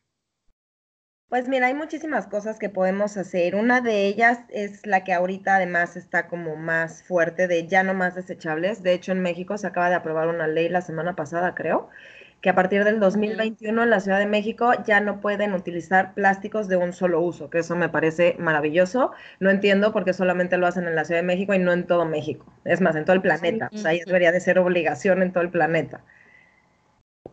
S5: Pues mira, hay muchísimas cosas que podemos hacer. Una de ellas es la que ahorita además está como más fuerte de ya no más desechables. De hecho, en México se acaba de aprobar una ley la semana pasada, creo, que a partir del 2021 en la Ciudad de México ya no pueden utilizar plásticos de un solo uso, que eso me parece maravilloso. No entiendo por qué solamente lo hacen en la Ciudad de México y no en todo México. Es más, en todo el planeta. O sea, ya debería de ser obligación en todo el planeta.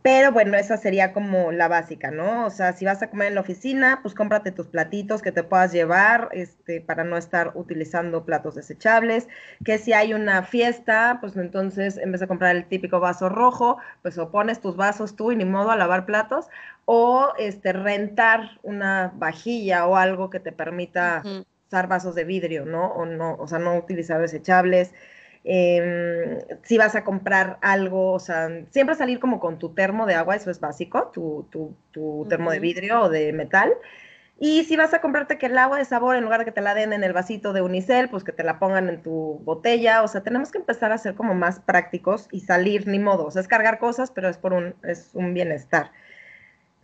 S5: Pero bueno, esa sería como la básica, ¿no? O sea, si vas a comer en la oficina, pues cómprate tus platitos que te puedas llevar este, para no estar utilizando platos desechables. Que si hay una fiesta, pues entonces en vez de comprar el típico vaso rojo, pues o pones tus vasos tú y ni modo a lavar platos, o este, rentar una vajilla o algo que te permita usar vasos de vidrio, ¿no? O, no, o sea, no utilizar desechables. Em, si vas a comprar algo, o sea, siempre salir como con tu termo de agua, eso es básico, tu, tu, termo de vidrio o de metal. Y si vas a comprarte que el agua de sabor, en lugar de que te la den en el vasito de unicel, pues que te la pongan en tu botella. O sea, tenemos que empezar a ser como más prácticos y salir ni modo. O sea, es cargar cosas, pero es por un, es un bienestar.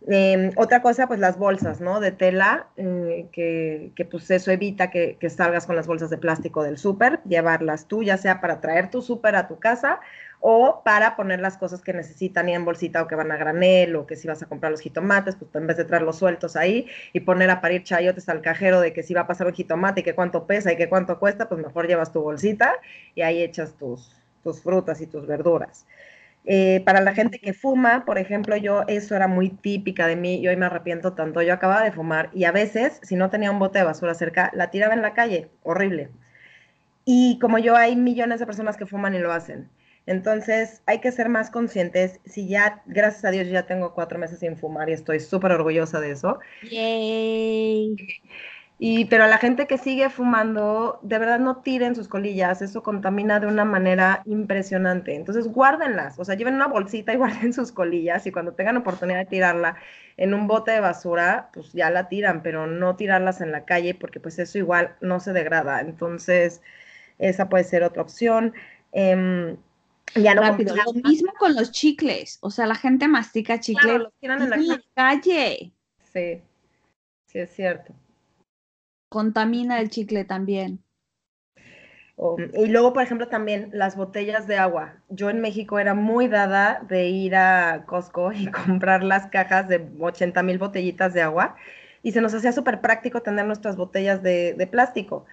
S5: Em, otra cosa, pues las bolsas, ¿no? De tela, eh, que, que, pues eso evita que, salgas con las bolsas de plástico del súper, llevarlas tú, ya sea para traer tu súper a tu casa o para poner las cosas que necesitan y en bolsita o que van a granel o que si vas a comprar los jitomates, pues en vez de traerlos sueltos ahí y poner a parir chayotes al cajero de que si va a pasar un jitomate y que cuánto pesa y que cuánto cuesta, pues mejor llevas tu bolsita y ahí echas tus, tus frutas y tus verduras. Eh, para la gente que fuma, por ejemplo, yo eso era muy típica de mí y hoy me arrepiento tanto. Yo acababa de fumar y a veces, si no tenía un bote de basura cerca, la tiraba en la calle, horrible. Y como yo, hay millones de personas que fuman y lo hacen. Entonces, hay que ser más conscientes. Si ya, gracias a Dios, ya tengo cuatro meses sin fumar y estoy súper orgullosa de eso.
S3: Yay.
S5: Y, pero a la gente que sigue fumando, de verdad no tiren sus colillas, eso contamina de una manera impresionante. Entonces guárdenlas, o sea, lleven una bolsita y guarden sus colillas y cuando tengan oportunidad de tirarla en un bote de basura, pues ya la tiran, pero no tirarlas en la calle porque pues eso igual no se degrada. Entonces, esa puede ser otra opción. Em,
S3: ya no Rápido. Lo mismo con los chicles, o sea, la gente mastica chicles los tiran en la calle.
S5: Sí, sí es cierto
S3: contamina el chicle también.
S5: y luego, por ejemplo, también las botellas de agua. Yo en México era muy dada de ir a Costco y comprar las cajas de 80 mil botellitas de agua y se nos hacía súper práctico tener nuestras botellas de, de, plástico.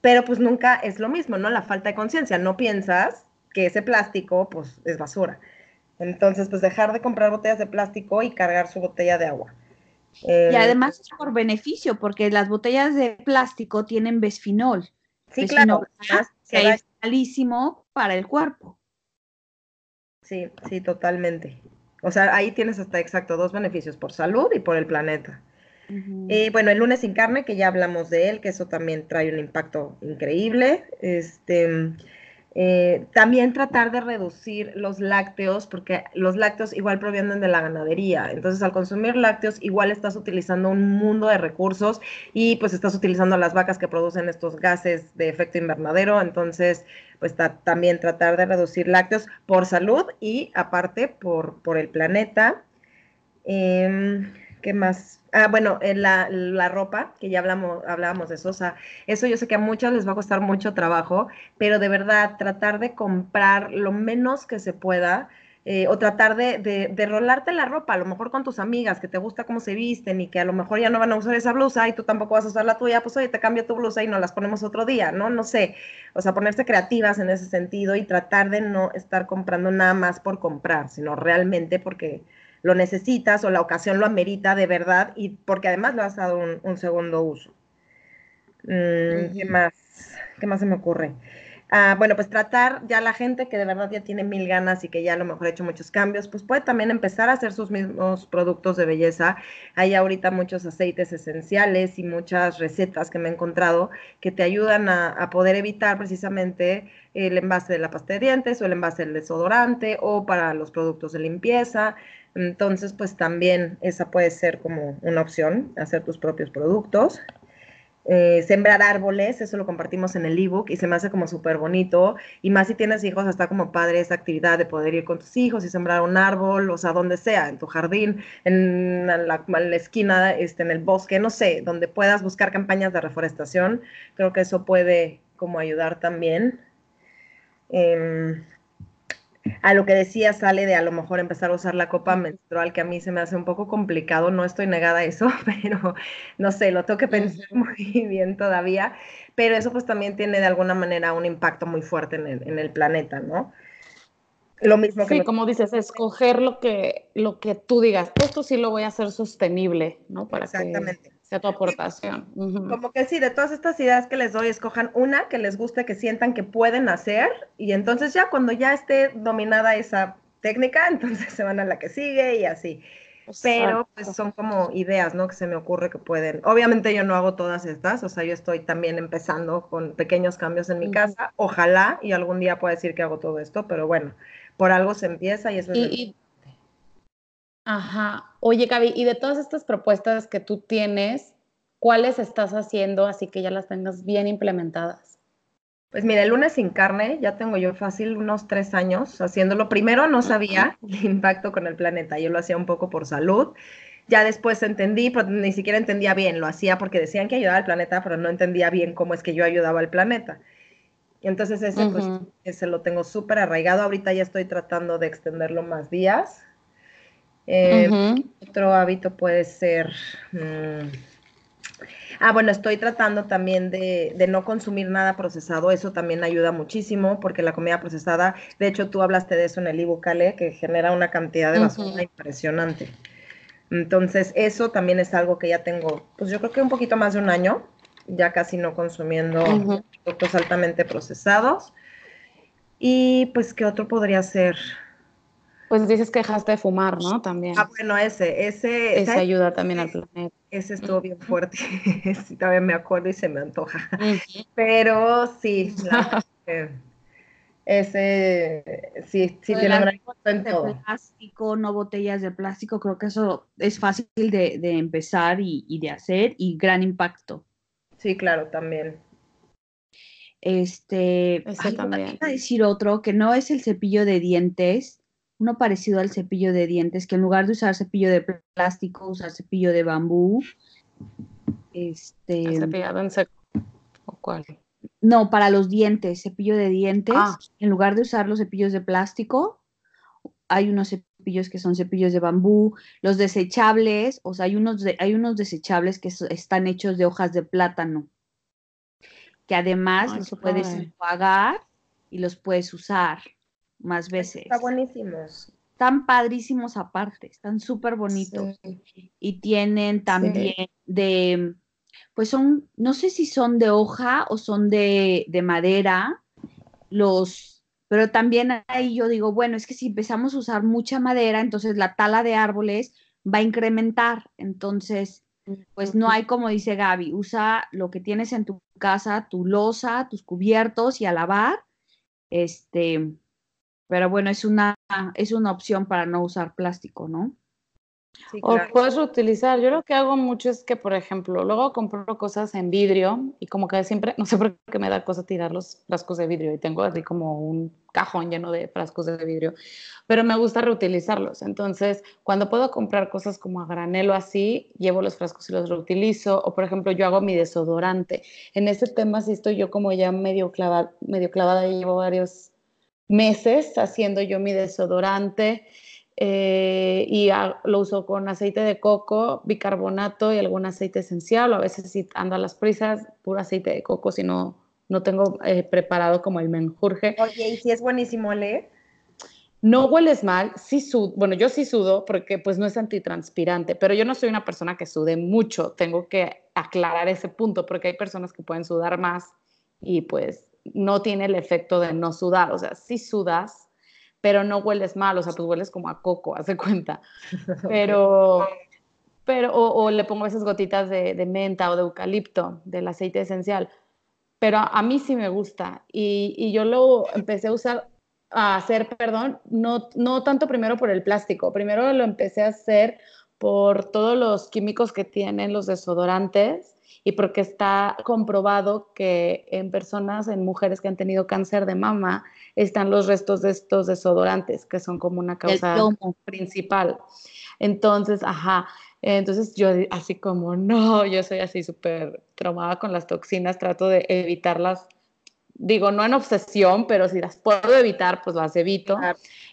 S5: Pero pues nunca es lo mismo, ¿no? La falta de conciencia. No piensas que ese plástico pues es basura. Entonces, pues dejar de comprar botellas de plástico y cargar su botella de agua
S3: y eh, además es por beneficio, porque las botellas de plástico tienen bisfenol.
S5: Sí, claro.
S3: Que es malísimo para el cuerpo.
S5: Sí, sí, totalmente. O sea, ahí tienes hasta exacto dos beneficios, por salud y por el planeta. Y bueno, el lunes sin carne, que ya hablamos de él, que eso también trae un impacto increíble. Este, eh, también tratar de reducir los lácteos, porque los lácteos igual provienen de la ganadería. Entonces, al consumir lácteos, igual estás utilizando un mundo de recursos y pues estás utilizando las vacas que producen estos gases de efecto invernadero. Entonces, pues también tratar de reducir lácteos por salud y aparte por, por el planeta. Em, ¿Qué más? Ah, bueno, en la, la, ropa, que ya hablamos, hablábamos de eso, o sea, eso yo sé que a muchos les va a costar mucho trabajo, pero de verdad tratar de comprar lo menos que se pueda, eh, o tratar de, de, de, rolarte la ropa, a lo mejor con tus amigas, que te gusta cómo se visten y que a lo mejor ya no van a usar esa blusa y tú tampoco vas a usar la tuya, pues oye, te cambio tu blusa y nos las ponemos otro día, ¿no? No sé, o sea, ponerse creativas en ese sentido y tratar de no estar comprando nada más por comprar, sino realmente porque lo necesitas o la ocasión lo amerita de verdad y porque además le has dado un, segundo uso. Mm, ¿Qué más? ¿Qué más se me ocurre? Ah, bueno, pues tratar ya la gente que de verdad ya tiene mil ganas y que ya a lo mejor ha hecho muchos cambios, pues puede también empezar a hacer sus mismos productos de belleza. Hay ahorita muchos aceites esenciales y muchas recetas que me he encontrado que te ayudan a, a poder evitar precisamente el envase de la pasta de dientes o el envase del desodorante o para los productos de limpieza. Entonces, pues también esa puede ser como una opción, hacer tus propios productos. Eh, sembrar árboles, eso lo compartimos en el ebook y se me hace como súper bonito. Y más si tienes hijos, está como padre esa actividad de poder ir con tus hijos y sembrar un árbol, o sea, donde sea, en tu jardín, en la, esquina, este, en el bosque, no sé, donde puedas buscar campañas de reforestación. Creo que eso puede como ayudar también. Em, a lo que decía sale de a lo mejor empezar a usar la copa menstrual, que a mí se me hace un poco complicado, no estoy negada a eso, pero no sé, lo tengo que pensar muy bien todavía, pero eso pues también tiene de alguna manera un impacto muy fuerte en el, en el planeta, ¿no?
S4: Lo mismo que... Sí, como dices, escoger lo que, lo que tú digas, esto sí lo voy a hacer sostenible, ¿no?
S5: Para Exactamente
S4: tu aportación.
S5: Como que sí, de todas estas ideas que les doy, escojan una que les guste, que sientan que pueden hacer y entonces ya cuando ya esté dominada esa técnica, entonces se van a la que sigue y así. Pero pues son como ideas, ¿no? Que se me ocurre que pueden. Obviamente yo no hago todas estas, o sea, yo estoy también empezando con pequeños cambios en mi casa. Ojalá y algún día pueda decir que hago todo esto, pero bueno, por algo se empieza y eso es...
S4: Ajá. Oye, Gaby, y de todas estas propuestas que tú tienes, ¿cuáles estás haciendo así que ya las tengas bien implementadas?
S5: Pues mira, el lunes sin carne ya tengo yo fácil unos tres años haciéndolo. Primero no sabía el impacto con el planeta, yo lo hacía un poco por salud. Ya después entendí, pero ni siquiera entendía bien, lo hacía porque decían que ayudaba al planeta, pero no entendía bien cómo es que yo ayudaba al planeta. Y entonces ese, pues, ese lo tengo súper arraigado. Ahorita ya estoy tratando de extenderlo más días. Eh, otro hábito puede ser... Mm, ah, bueno, estoy tratando también de, no consumir nada procesado. Eso también ayuda muchísimo porque la comida procesada, de hecho tú hablaste de eso en el ebook, que genera una cantidad de basura impresionante. Entonces, eso también es algo que ya tengo, pues yo creo que un poquito más de un año, ya casi no consumiendo productos altamente procesados. Y pues, ¿qué otro podría ser?
S4: Pues dices que dejaste de fumar, ¿no? También.
S5: Ah, bueno, ese, ese.
S4: Ese ayuda también al planeta.
S5: Ese estuvo bien fuerte. sí, también me acuerdo y se me antoja. Pero sí, ese sí, sí tiene
S3: gran impacto en todo. plástico, no botellas de plástico, creo que eso es fácil de, de empezar y, y, de hacer y gran impacto.
S5: Sí, claro, también.
S3: Este, ese también. a decir otro que no es el cepillo de dientes, uno parecido al cepillo de dientes, que en lugar de usar cepillo de plástico, usar cepillo de bambú. Este,
S4: cepillado en seco. ¿O cuál?
S3: No, para los dientes, cepillo de dientes. Ah. En lugar de usar los cepillos de plástico, hay unos cepillos que son cepillos de bambú. Los desechables, o sea, hay unos, hay unos desechables que están hechos de hojas de plátano, que además los puedes enjuagar y los puedes usar más veces.
S5: Está buenísimos.
S3: Están padrísimos aparte, están súper bonitos. Y tienen también de, pues son, no sé si son de hoja o son de, madera, los, Pero también ahí yo digo, bueno, es que si empezamos a usar mucha madera, entonces la tala de árboles va a incrementar. Entonces, pues no hay como dice Gaby, usa lo que tienes en tu casa, tu losa, tus cubiertos y a lavar. Este, pero bueno, es una, es una opción para no usar plástico, ¿no?
S4: O puedes reutilizar. Yo lo que hago mucho es que, por ejemplo, luego compro cosas en vidrio y como que siempre, no sé por qué me da cosa tirar los frascos de vidrio y tengo así como un cajón lleno de frascos de vidrio, pero me gusta reutilizarlos. Entonces, cuando puedo comprar cosas como a granelo así, llevo los frascos y los reutilizo. O, por ejemplo, yo hago mi desodorante. En ese tema sí estoy yo como ya medio clavada, medio clavada y llevo varios meses haciendo yo mi desodorante eh, y lo uso con aceite de coco, bicarbonato y algún aceite esencial, o a veces si ando a las prisas, puro aceite de coco, si no, no tengo eh, preparado como el menjurje.
S5: Oye, ¿y si es buenísimo leer?
S4: No hueles mal, sí sudo, bueno, yo sí sudo porque pues no es antitranspirante, pero yo no soy una persona que sude mucho, tengo que aclarar ese punto porque hay personas que pueden sudar más y pues no tiene el efecto de no sudar, o sea, sí sudas, pero no hueles mal, o sea, pues hueles como a coco, hace cuenta. Pero, pero o, le pongo esas gotitas de, menta o de eucalipto, del aceite esencial. Pero a, mí sí me gusta. Y, y, yo lo empecé a usar, a hacer, perdón, no, no tanto primero por el plástico, primero lo empecé a hacer por todos los químicos que tienen los desodorantes y porque está comprobado que en personas, en mujeres que han tenido cáncer de mama, están los restos de estos desodorantes, que son como una causa principal. Entonces, ajá, entonces yo así como, no, yo soy así súper traumada con las toxinas, trato de evitarlas digo, no en obsesión, pero si las puedo evitar, pues las evito.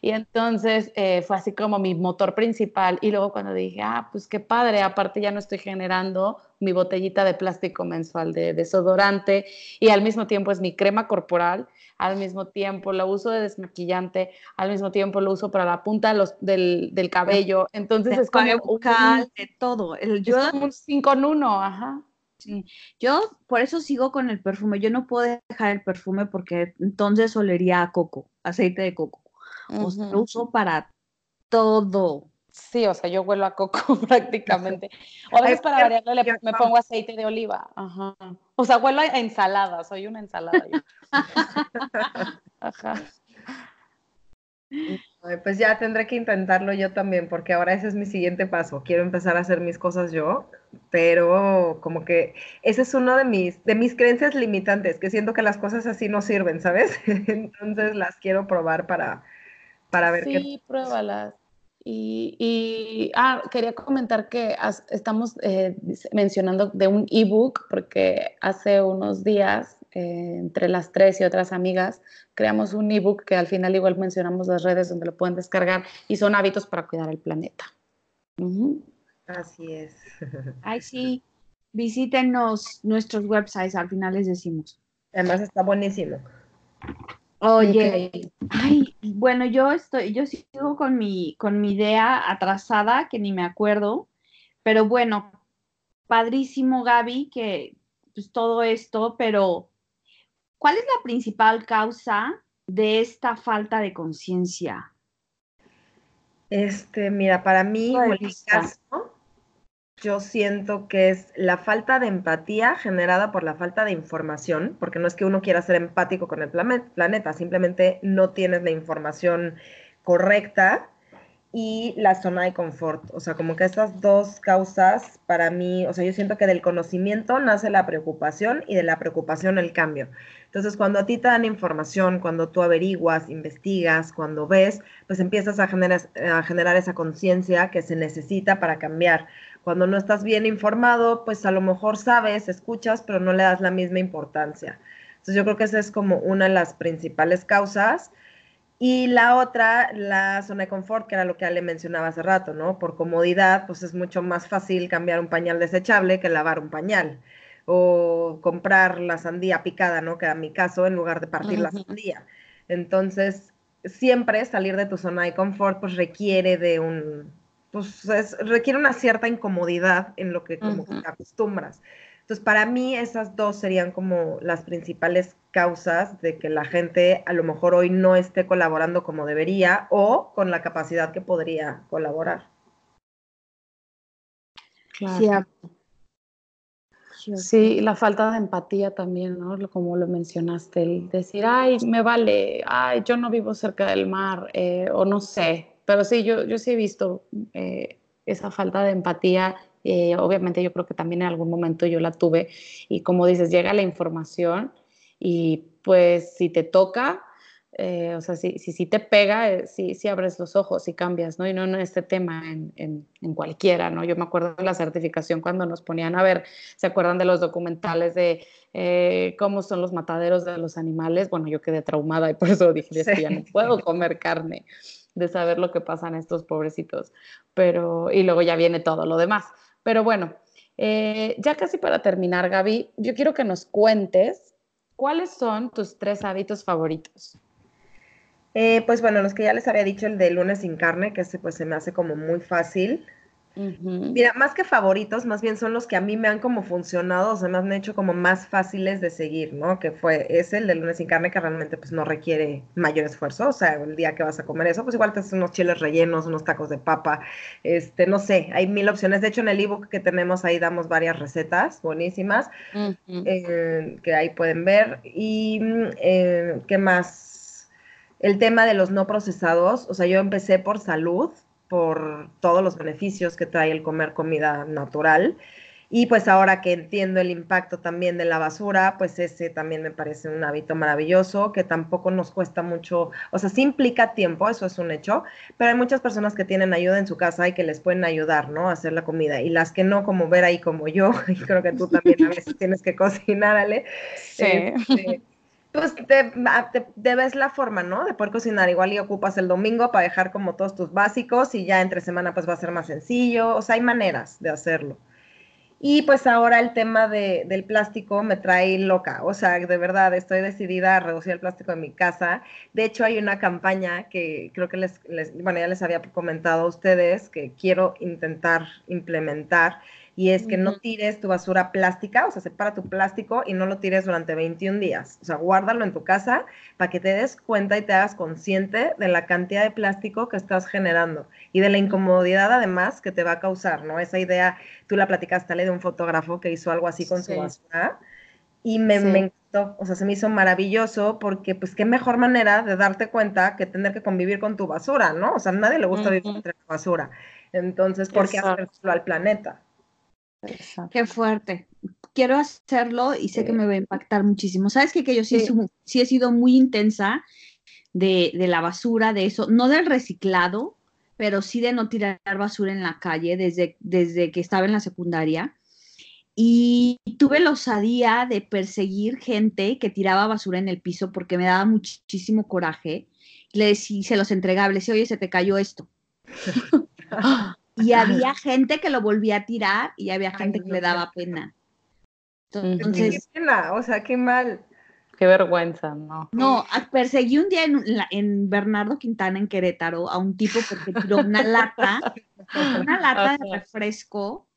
S4: Y entonces eh, fue así como mi motor principal. Y luego cuando dije, ah, pues qué padre, aparte ya no estoy generando mi botellita de plástico mensual de desodorante y al mismo tiempo es mi crema corporal, al mismo tiempo lo uso de desmaquillante, al mismo tiempo lo uso para la punta los, del, del, cabello. Entonces es como
S3: un, de todo.
S4: El, yo, es como un 5 en 1, ajá.
S3: Yo por eso sigo con el perfume. Yo no puedo dejar el perfume porque entonces olería a coco, aceite de coco. O sea, lo uso para todo.
S4: Sí, o sea, yo huelo a coco prácticamente. O a veces para variarle me pongo aceite de oliva. Ajá. O sea, huelo a ensalada, soy una ensalada.
S5: Ajá. Pues ya tendré que intentarlo yo también, porque ahora ese es mi siguiente paso. Quiero empezar a hacer mis cosas yo, pero como que ese es uno de mis, de mis creencias limitantes, que siento que las cosas así no sirven, ¿sabes? Entonces las quiero probar para, para ver
S4: qué. Sí, pruébalas. Y, y ah, quería comentar que estamos eh, mencionando de un ebook, porque hace unos días eh, entre las tres y otras amigas, creamos un ebook que al final igual mencionamos las redes donde lo pueden descargar y son hábitos para cuidar el planeta.
S5: Así es.
S3: Ay, sí, visítenos nuestros websites, al final les decimos.
S5: Además está buenísimo.
S3: Oye, ay, bueno, yo estoy, yo sigo con mi, con mi idea atrasada, que ni me acuerdo, pero bueno, padrísimo, Gaby, que pues todo esto, pero ¿Cuál es la principal causa de esta falta de conciencia?
S5: Este, mira, para mí, en caso, yo siento que es la falta de empatía generada por la falta de información, porque no es que uno quiera ser empático con el planeta, simplemente no tienes la información correcta y la zona de confort. O sea, como que estas dos causas para mí, o sea, yo siento que del conocimiento nace la preocupación y de la preocupación el cambio. Entonces, cuando a ti te dan información, cuando tú averiguas, investigas, cuando ves, pues empiezas a generar, a generar esa conciencia que se necesita para cambiar. Cuando no estás bien informado, pues a lo mejor sabes, escuchas, pero no le das la misma importancia. Entonces, yo creo que esa es como una de las principales causas. Y la otra, la zona de confort, que era lo que Ale mencionaba hace rato, ¿no? Por comodidad, pues es mucho más fácil cambiar un pañal desechable que lavar un pañal. O comprar la sandía picada, ¿no? Que era mi caso, en lugar de partir la sandía. Entonces, siempre salir de tu zona de confort, pues requiere de un, pues requiere una cierta incomodidad en lo que como te acostumbras. Entonces, para mí esas dos serían como las principales causas de que la gente a lo mejor hoy no esté colaborando como debería o con la capacidad que podría colaborar.
S4: Claro. Sí, la falta de empatía también, ¿no? Como lo mencionaste, el decir, ay, me vale, ay, yo no vivo cerca del mar, eh, o no sé, pero sí, yo, yo sí he visto eh, esa falta de empatía. Eh, obviamente yo creo que también en algún momento yo la tuve y como dices, llega la información y pues si te toca, eh, o sea, si, si, te pega, eh, si, si, abres los ojos y cambias, ¿no? Y no en este tema, en, en, en, cualquiera, ¿no? Yo me acuerdo de la certificación cuando nos ponían a ver, ¿se acuerdan de los documentales de eh, cómo son los mataderos de los animales? Bueno, yo quedé traumada y por eso dije, sí. ya no puedo comer carne, de saber lo que pasan estos pobrecitos. Pero, y luego ya viene todo lo demás. Pero bueno, ya casi para terminar, Gaby, yo quiero que nos cuentes ¿Cuáles son tus tres hábitos favoritos?
S5: Eh, pues bueno, los que ya les había dicho, el de lunes sin carne, que ese pues se me hace como muy fácil. Mira, más que favoritos, más bien son los que a mí me han como funcionado, o sea, me han hecho como más fáciles de seguir, ¿no? Que fue ese, el de lunes sin carne, que realmente pues no requiere mayor esfuerzo, o sea, el día que vas a comer eso, pues igual te haces unos chiles rellenos, unos tacos de papa, este, no sé, hay mil opciones. De hecho, en el ebook que tenemos ahí damos varias recetas buenísimas, eh, que ahí pueden ver. Y, eh, ¿qué más? El tema de los no procesados, o sea, yo empecé por salud, por todos los beneficios que trae el comer comida natural. Y pues ahora que entiendo el impacto también de la basura, pues ese también me parece un hábito maravilloso que tampoco nos cuesta mucho, o sea, sí implica tiempo, eso es un hecho, pero hay muchas personas que tienen ayuda en su casa y que les pueden ayudar, ¿no? A hacer la comida. Y las que no, como ver ahí como yo, y creo que tú también a veces tienes que cocinar, Ale.
S4: Sí. Este,
S5: pues te, ves la forma, ¿no? De poder cocinar. Igual y ocupas el domingo para dejar como todos tus básicos y ya entre semana pues va a ser más sencillo. O sea, hay maneras de hacerlo. Y pues ahora el tema de, del plástico me trae loca. O sea, de verdad estoy decidida a reducir el plástico en mi casa. De hecho, hay una campaña que creo que les, les bueno, ya les había comentado a ustedes que quiero intentar implementar y es que no tires tu basura plástica, o sea, separa tu plástico y no lo tires durante 21 días. O sea, guárdalo en tu casa para que te des cuenta y te hagas consciente de la cantidad de plástico que estás generando y de la incomodidad además que te va a causar, ¿no? Esa idea, tú la platicaste de un fotógrafo que hizo algo así con su basura y me, encantó, o sea, se me hizo maravilloso porque pues qué mejor manera de darte cuenta que tener que convivir con tu basura, ¿no? O sea, a nadie le gusta vivir entre la basura. Entonces, ¿por qué hacerlo al planeta?
S3: Qué fuerte. Quiero hacerlo y sé que me va a impactar muchísimo. ¿Sabes qué? Que yo sí, He, sido muy intensa de, la basura, de eso, no del reciclado, pero sí de no tirar basura en la calle desde, desde que estaba en la secundaria. Y tuve la osadía de perseguir gente que tiraba basura en el piso porque me daba muchísimo coraje. Le decía, se los entregaba, le decía, oye, se te cayó esto. Y había gente que lo volvía a tirar y había gente que le daba pena.
S5: Entonces, qué pena, o sea, qué mal.
S4: Qué vergüenza, ¿no?
S3: No, perseguí un día en, en, Bernardo Quintana, en Querétaro, a un tipo porque tiró una lata, una lata de refresco.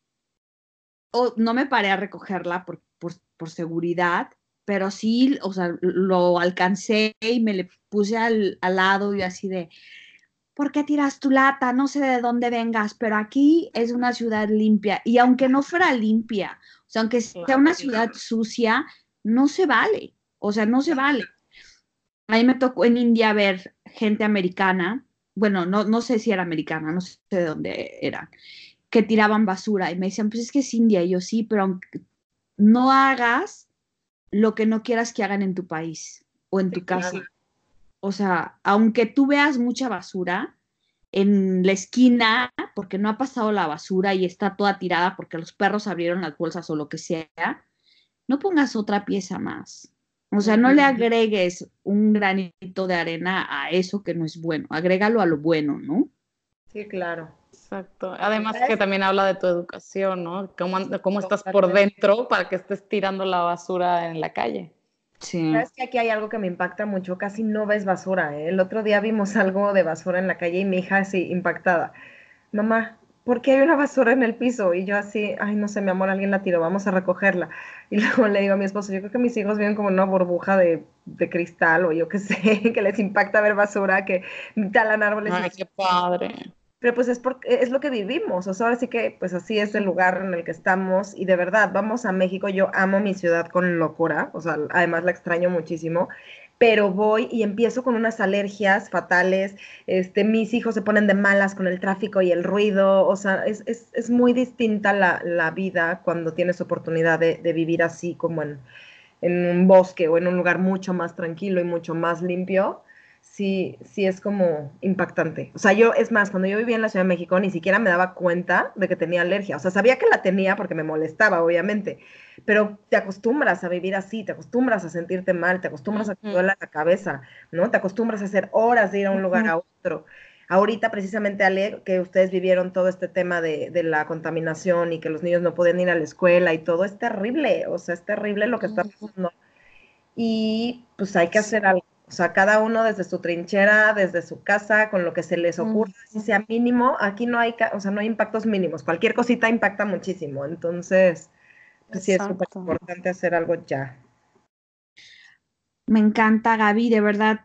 S3: O, no me paré a recogerla por, por, por, seguridad, pero sí, o sea, lo alcancé y me le puse al, al lado y así de, ¿por qué tiras tu lata? No sé de dónde vengas, pero aquí es una ciudad limpia. Y aunque no fuera limpia, o sea, aunque sea una ciudad sucia, no se vale. O sea, no se vale. A mí me tocó en India ver gente americana, bueno, no, no sé si era americana, no sé de dónde era, que tiraban basura y me decían, pues es que es India. Y yo sí, pero no hagas lo que no quieras que hagan en tu país o en tu casa o sea, aunque tú veas mucha basura en la esquina, porque no ha pasado la basura y está toda tirada porque los perros abrieron las bolsas o lo que sea, no pongas otra pieza más. O sea, no le agregues un granito de arena a eso que no es bueno, agrégalo a lo bueno, ¿no?
S5: Sí, claro.
S4: Exacto. Además que también habla de tu educación, ¿no? Cómo, cómo estás por dentro para que estés tirando la basura en la calle.
S5: Sí. Sabes que aquí hay algo que me impacta mucho, casi no ves basura. ¿eh? El otro día vimos algo de basura en la calle y mi hija así impactada. Mamá, ¿por qué hay una basura en el piso? Y yo así, ay, no sé, mi amor, alguien la tiró, vamos a recogerla. Y luego le digo a mi esposo, yo creo que mis hijos viven como una burbuja de, de cristal o yo qué sé, que les impacta ver basura, que talan árboles.
S4: Ay, qué padre.
S5: Pero pues es, porque, es lo que vivimos, o sea, ahora sí que pues así es el lugar en el que estamos y de verdad, vamos a México, yo amo mi ciudad con locura, o sea, además la extraño muchísimo, pero voy y empiezo con unas alergias fatales, este, mis hijos se ponen de malas con el tráfico y el ruido, o sea, es, es, es muy distinta la, la, vida cuando tienes oportunidad de, de vivir así como en, en un bosque o en un lugar mucho más tranquilo y mucho más limpio sí, sí es como impactante. O sea, yo, es más, cuando yo vivía en la Ciudad de México, ni siquiera me daba cuenta de que tenía alergia. O sea, sabía que la tenía porque me molestaba, obviamente, pero te acostumbras a vivir así, te acostumbras a sentirte mal, te acostumbras a que te duele la cabeza, ¿no? Te acostumbras a hacer horas de ir a un lugar a otro. Ahorita, precisamente, Ale, que ustedes vivieron todo este tema de, de, la contaminación y que los niños no pueden ir a la escuela y todo, es terrible, o sea, es terrible lo que está pasando. Y pues hay que hacer algo. O sea, cada uno desde su trinchera, desde su casa, con lo que se les ocurra, si sea mínimo, aquí no hay, o sea, no hay impactos mínimos. Cualquier cosita impacta muchísimo. Entonces, pues sí es súper importante hacer algo ya.
S3: Me encanta, Gaby, de verdad.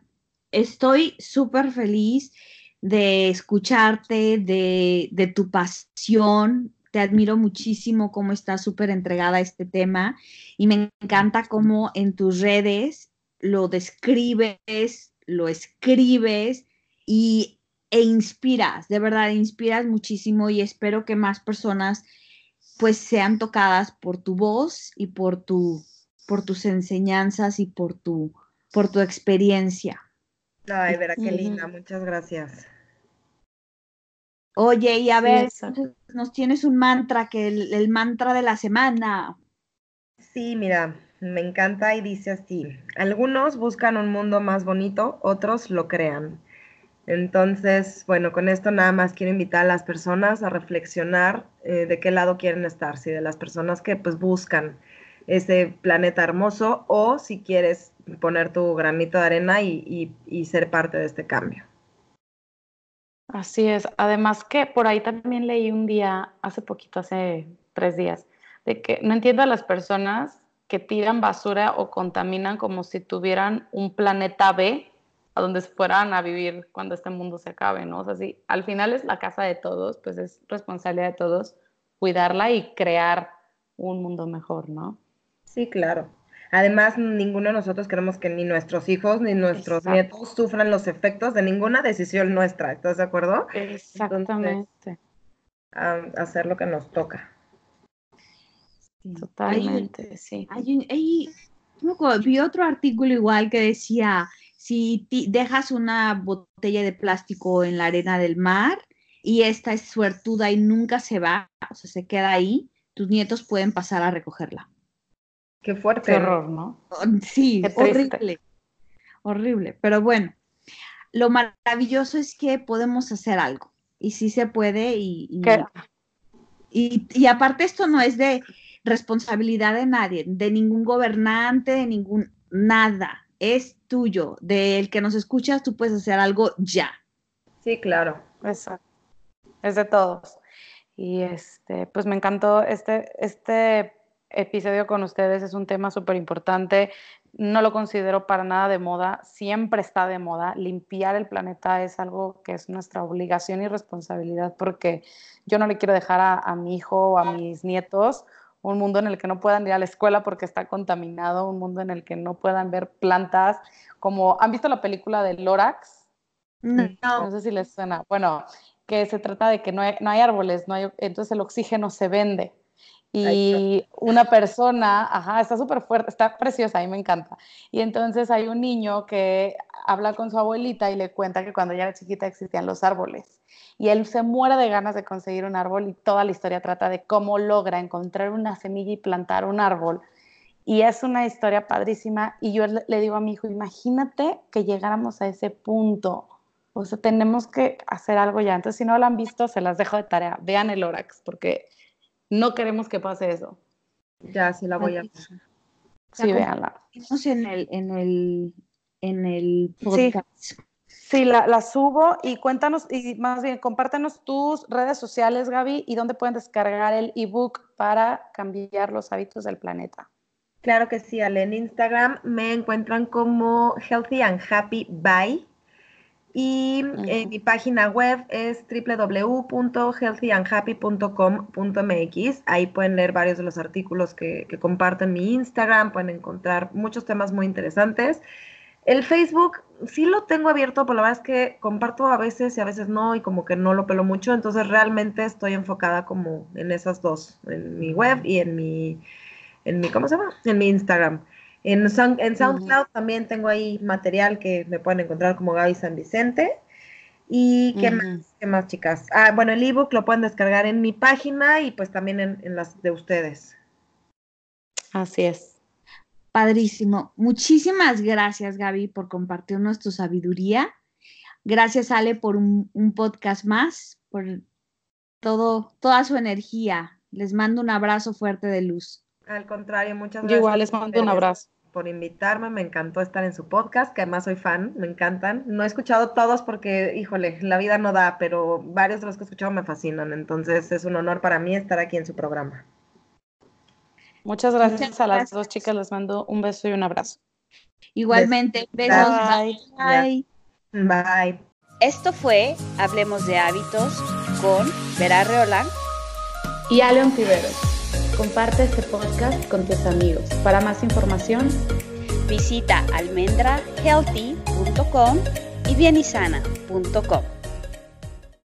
S3: Estoy súper feliz de escucharte, de, de tu pasión, te admiro muchísimo cómo estás súper entregada a este tema y me encanta cómo en tus redes lo describes, lo escribes y, e inspiras, de verdad, inspiras muchísimo y espero que más personas pues sean tocadas por tu voz y por, tu, por tus enseñanzas y por tu, por tu experiencia.
S5: Ay, verá qué linda, muchas gracias.
S3: Oye, y a ver, nos tienes un mantra, que el, el mantra de la semana.
S5: Sí, mira, me encanta y dice así, algunos buscan un mundo más bonito, otros lo crean. Entonces, bueno, con esto nada más quiero invitar a las personas a reflexionar eh, de qué lado quieren estar, si de las personas que pues buscan ese planeta hermoso o si quieres poner tu granito de arena y, y, y ser parte de este cambio.
S4: Así es. Además que por ahí también leí un día, hace poquito, hace tres días, de que no entiendo a las personas que tiran basura o contaminan como si tuvieran un planeta B a donde fueran a vivir cuando este mundo se acabe, ¿no? O sea, si al final es la casa de todos, pues es responsabilidad de todos cuidarla y crear un mundo mejor, ¿no?
S5: Sí, claro. Además, ninguno de nosotros queremos que ni nuestros hijos ni nuestros Exacto. nietos sufran los efectos de ninguna decisión nuestra, ¿estás de acuerdo?
S4: Exactamente.
S5: Entonces, um, hacer lo que nos toca.
S4: Totalmente,
S3: hay,
S4: sí.
S3: Hay, hay, vi otro artículo igual que decía, si dejas una botella de plástico en la arena del mar y esta es suertuda y nunca se va, o sea, se queda ahí, tus nietos pueden pasar a recogerla.
S5: Qué fuerte.
S4: Qué horror, ¿no?
S3: Sí, horrible. Horrible. Pero bueno, lo maravilloso es que podemos hacer algo. Y sí se puede. Y, y, y, y aparte esto no es de responsabilidad de nadie, de ningún gobernante, de ningún nada. Es tuyo. Del que nos escuchas, tú puedes hacer algo ya.
S5: Sí, claro.
S4: Exacto. Es de todos. Y este, pues me encantó este, este episodio con ustedes. Es un tema súper importante. No lo considero para nada de moda. Siempre está de moda. Limpiar el planeta es algo que es nuestra obligación y responsabilidad porque yo no le quiero dejar a, a mi hijo o a mis nietos un mundo en el que no puedan ir a la escuela porque está contaminado, un mundo en el que no puedan ver plantas, como han visto la película de Lorax,
S3: no,
S4: no sé si les suena, bueno, que se trata de que no hay, no hay árboles, no hay, entonces el oxígeno se vende. Y una persona, ajá, está súper fuerte, está preciosa, a mí me encanta. Y entonces hay un niño que habla con su abuelita y le cuenta que cuando ella era chiquita existían los árboles. Y él se muere de ganas de conseguir un árbol y toda la historia trata de cómo logra encontrar una semilla y plantar un árbol. Y es una historia padrísima. Y yo le digo a mi hijo, imagínate que llegáramos a ese punto. O sea, tenemos que hacer algo ya. Entonces, si no lo han visto, se las dejo de tarea. Vean el Orax, porque no queremos que pase eso.
S5: Ya, sí la voy a ver.
S4: Sí, véanla.
S3: En el, en el, en el podcast.
S4: Sí. Sí, la, la, subo y cuéntanos, y más bien, compártenos tus redes sociales, Gaby, y dónde pueden descargar el ebook para cambiar los hábitos del planeta.
S5: Claro que sí, Ale. En Instagram me encuentran como Healthy and Happy By. Y eh, mi página web es www.healthyandhappy.com.mx. Ahí pueden leer varios de los artículos que, que comparto en mi Instagram, pueden encontrar muchos temas muy interesantes. El Facebook sí lo tengo abierto, pero la verdad es que comparto a veces y a veces no, y como que no lo pelo mucho, entonces realmente estoy enfocada como en esas dos, en mi web y en mi, en mi ¿cómo se llama? En mi Instagram. En, en SoundCloud también tengo ahí material que me pueden encontrar como Gaby San Vicente. ¿Y qué más? ¿Qué más, chicas? Ah, bueno, el ebook lo pueden descargar en mi página y pues también en, en las de ustedes.
S4: Así es.
S3: Padrísimo. Muchísimas gracias, Gaby, por compartirnos tu sabiduría. Gracias, Ale, por un, un, podcast más, por todo, toda su energía. Les mando un abrazo fuerte de luz.
S5: Al contrario, muchas
S4: Yo
S5: gracias.
S4: igual les mando un abrazo.
S5: Por invitarme, me encantó estar en su podcast, que además soy fan, me encantan. No he escuchado todos porque, híjole, la vida no da, pero varios de los que he escuchado me fascinan. Entonces es un honor para mí estar aquí en su programa.
S4: Muchas gracias Muchas a las dos chicas, les mando un beso y un abrazo.
S3: Igualmente, besos.
S4: Bye.
S3: Bye.
S5: Bye.
S2: Esto fue Hablemos de Hábitos con Vera Reolán
S4: y Aleon Tiveros. Comparte este podcast con tus amigos. Para más información,
S2: visita almendrahealthy.com y bienisana.com.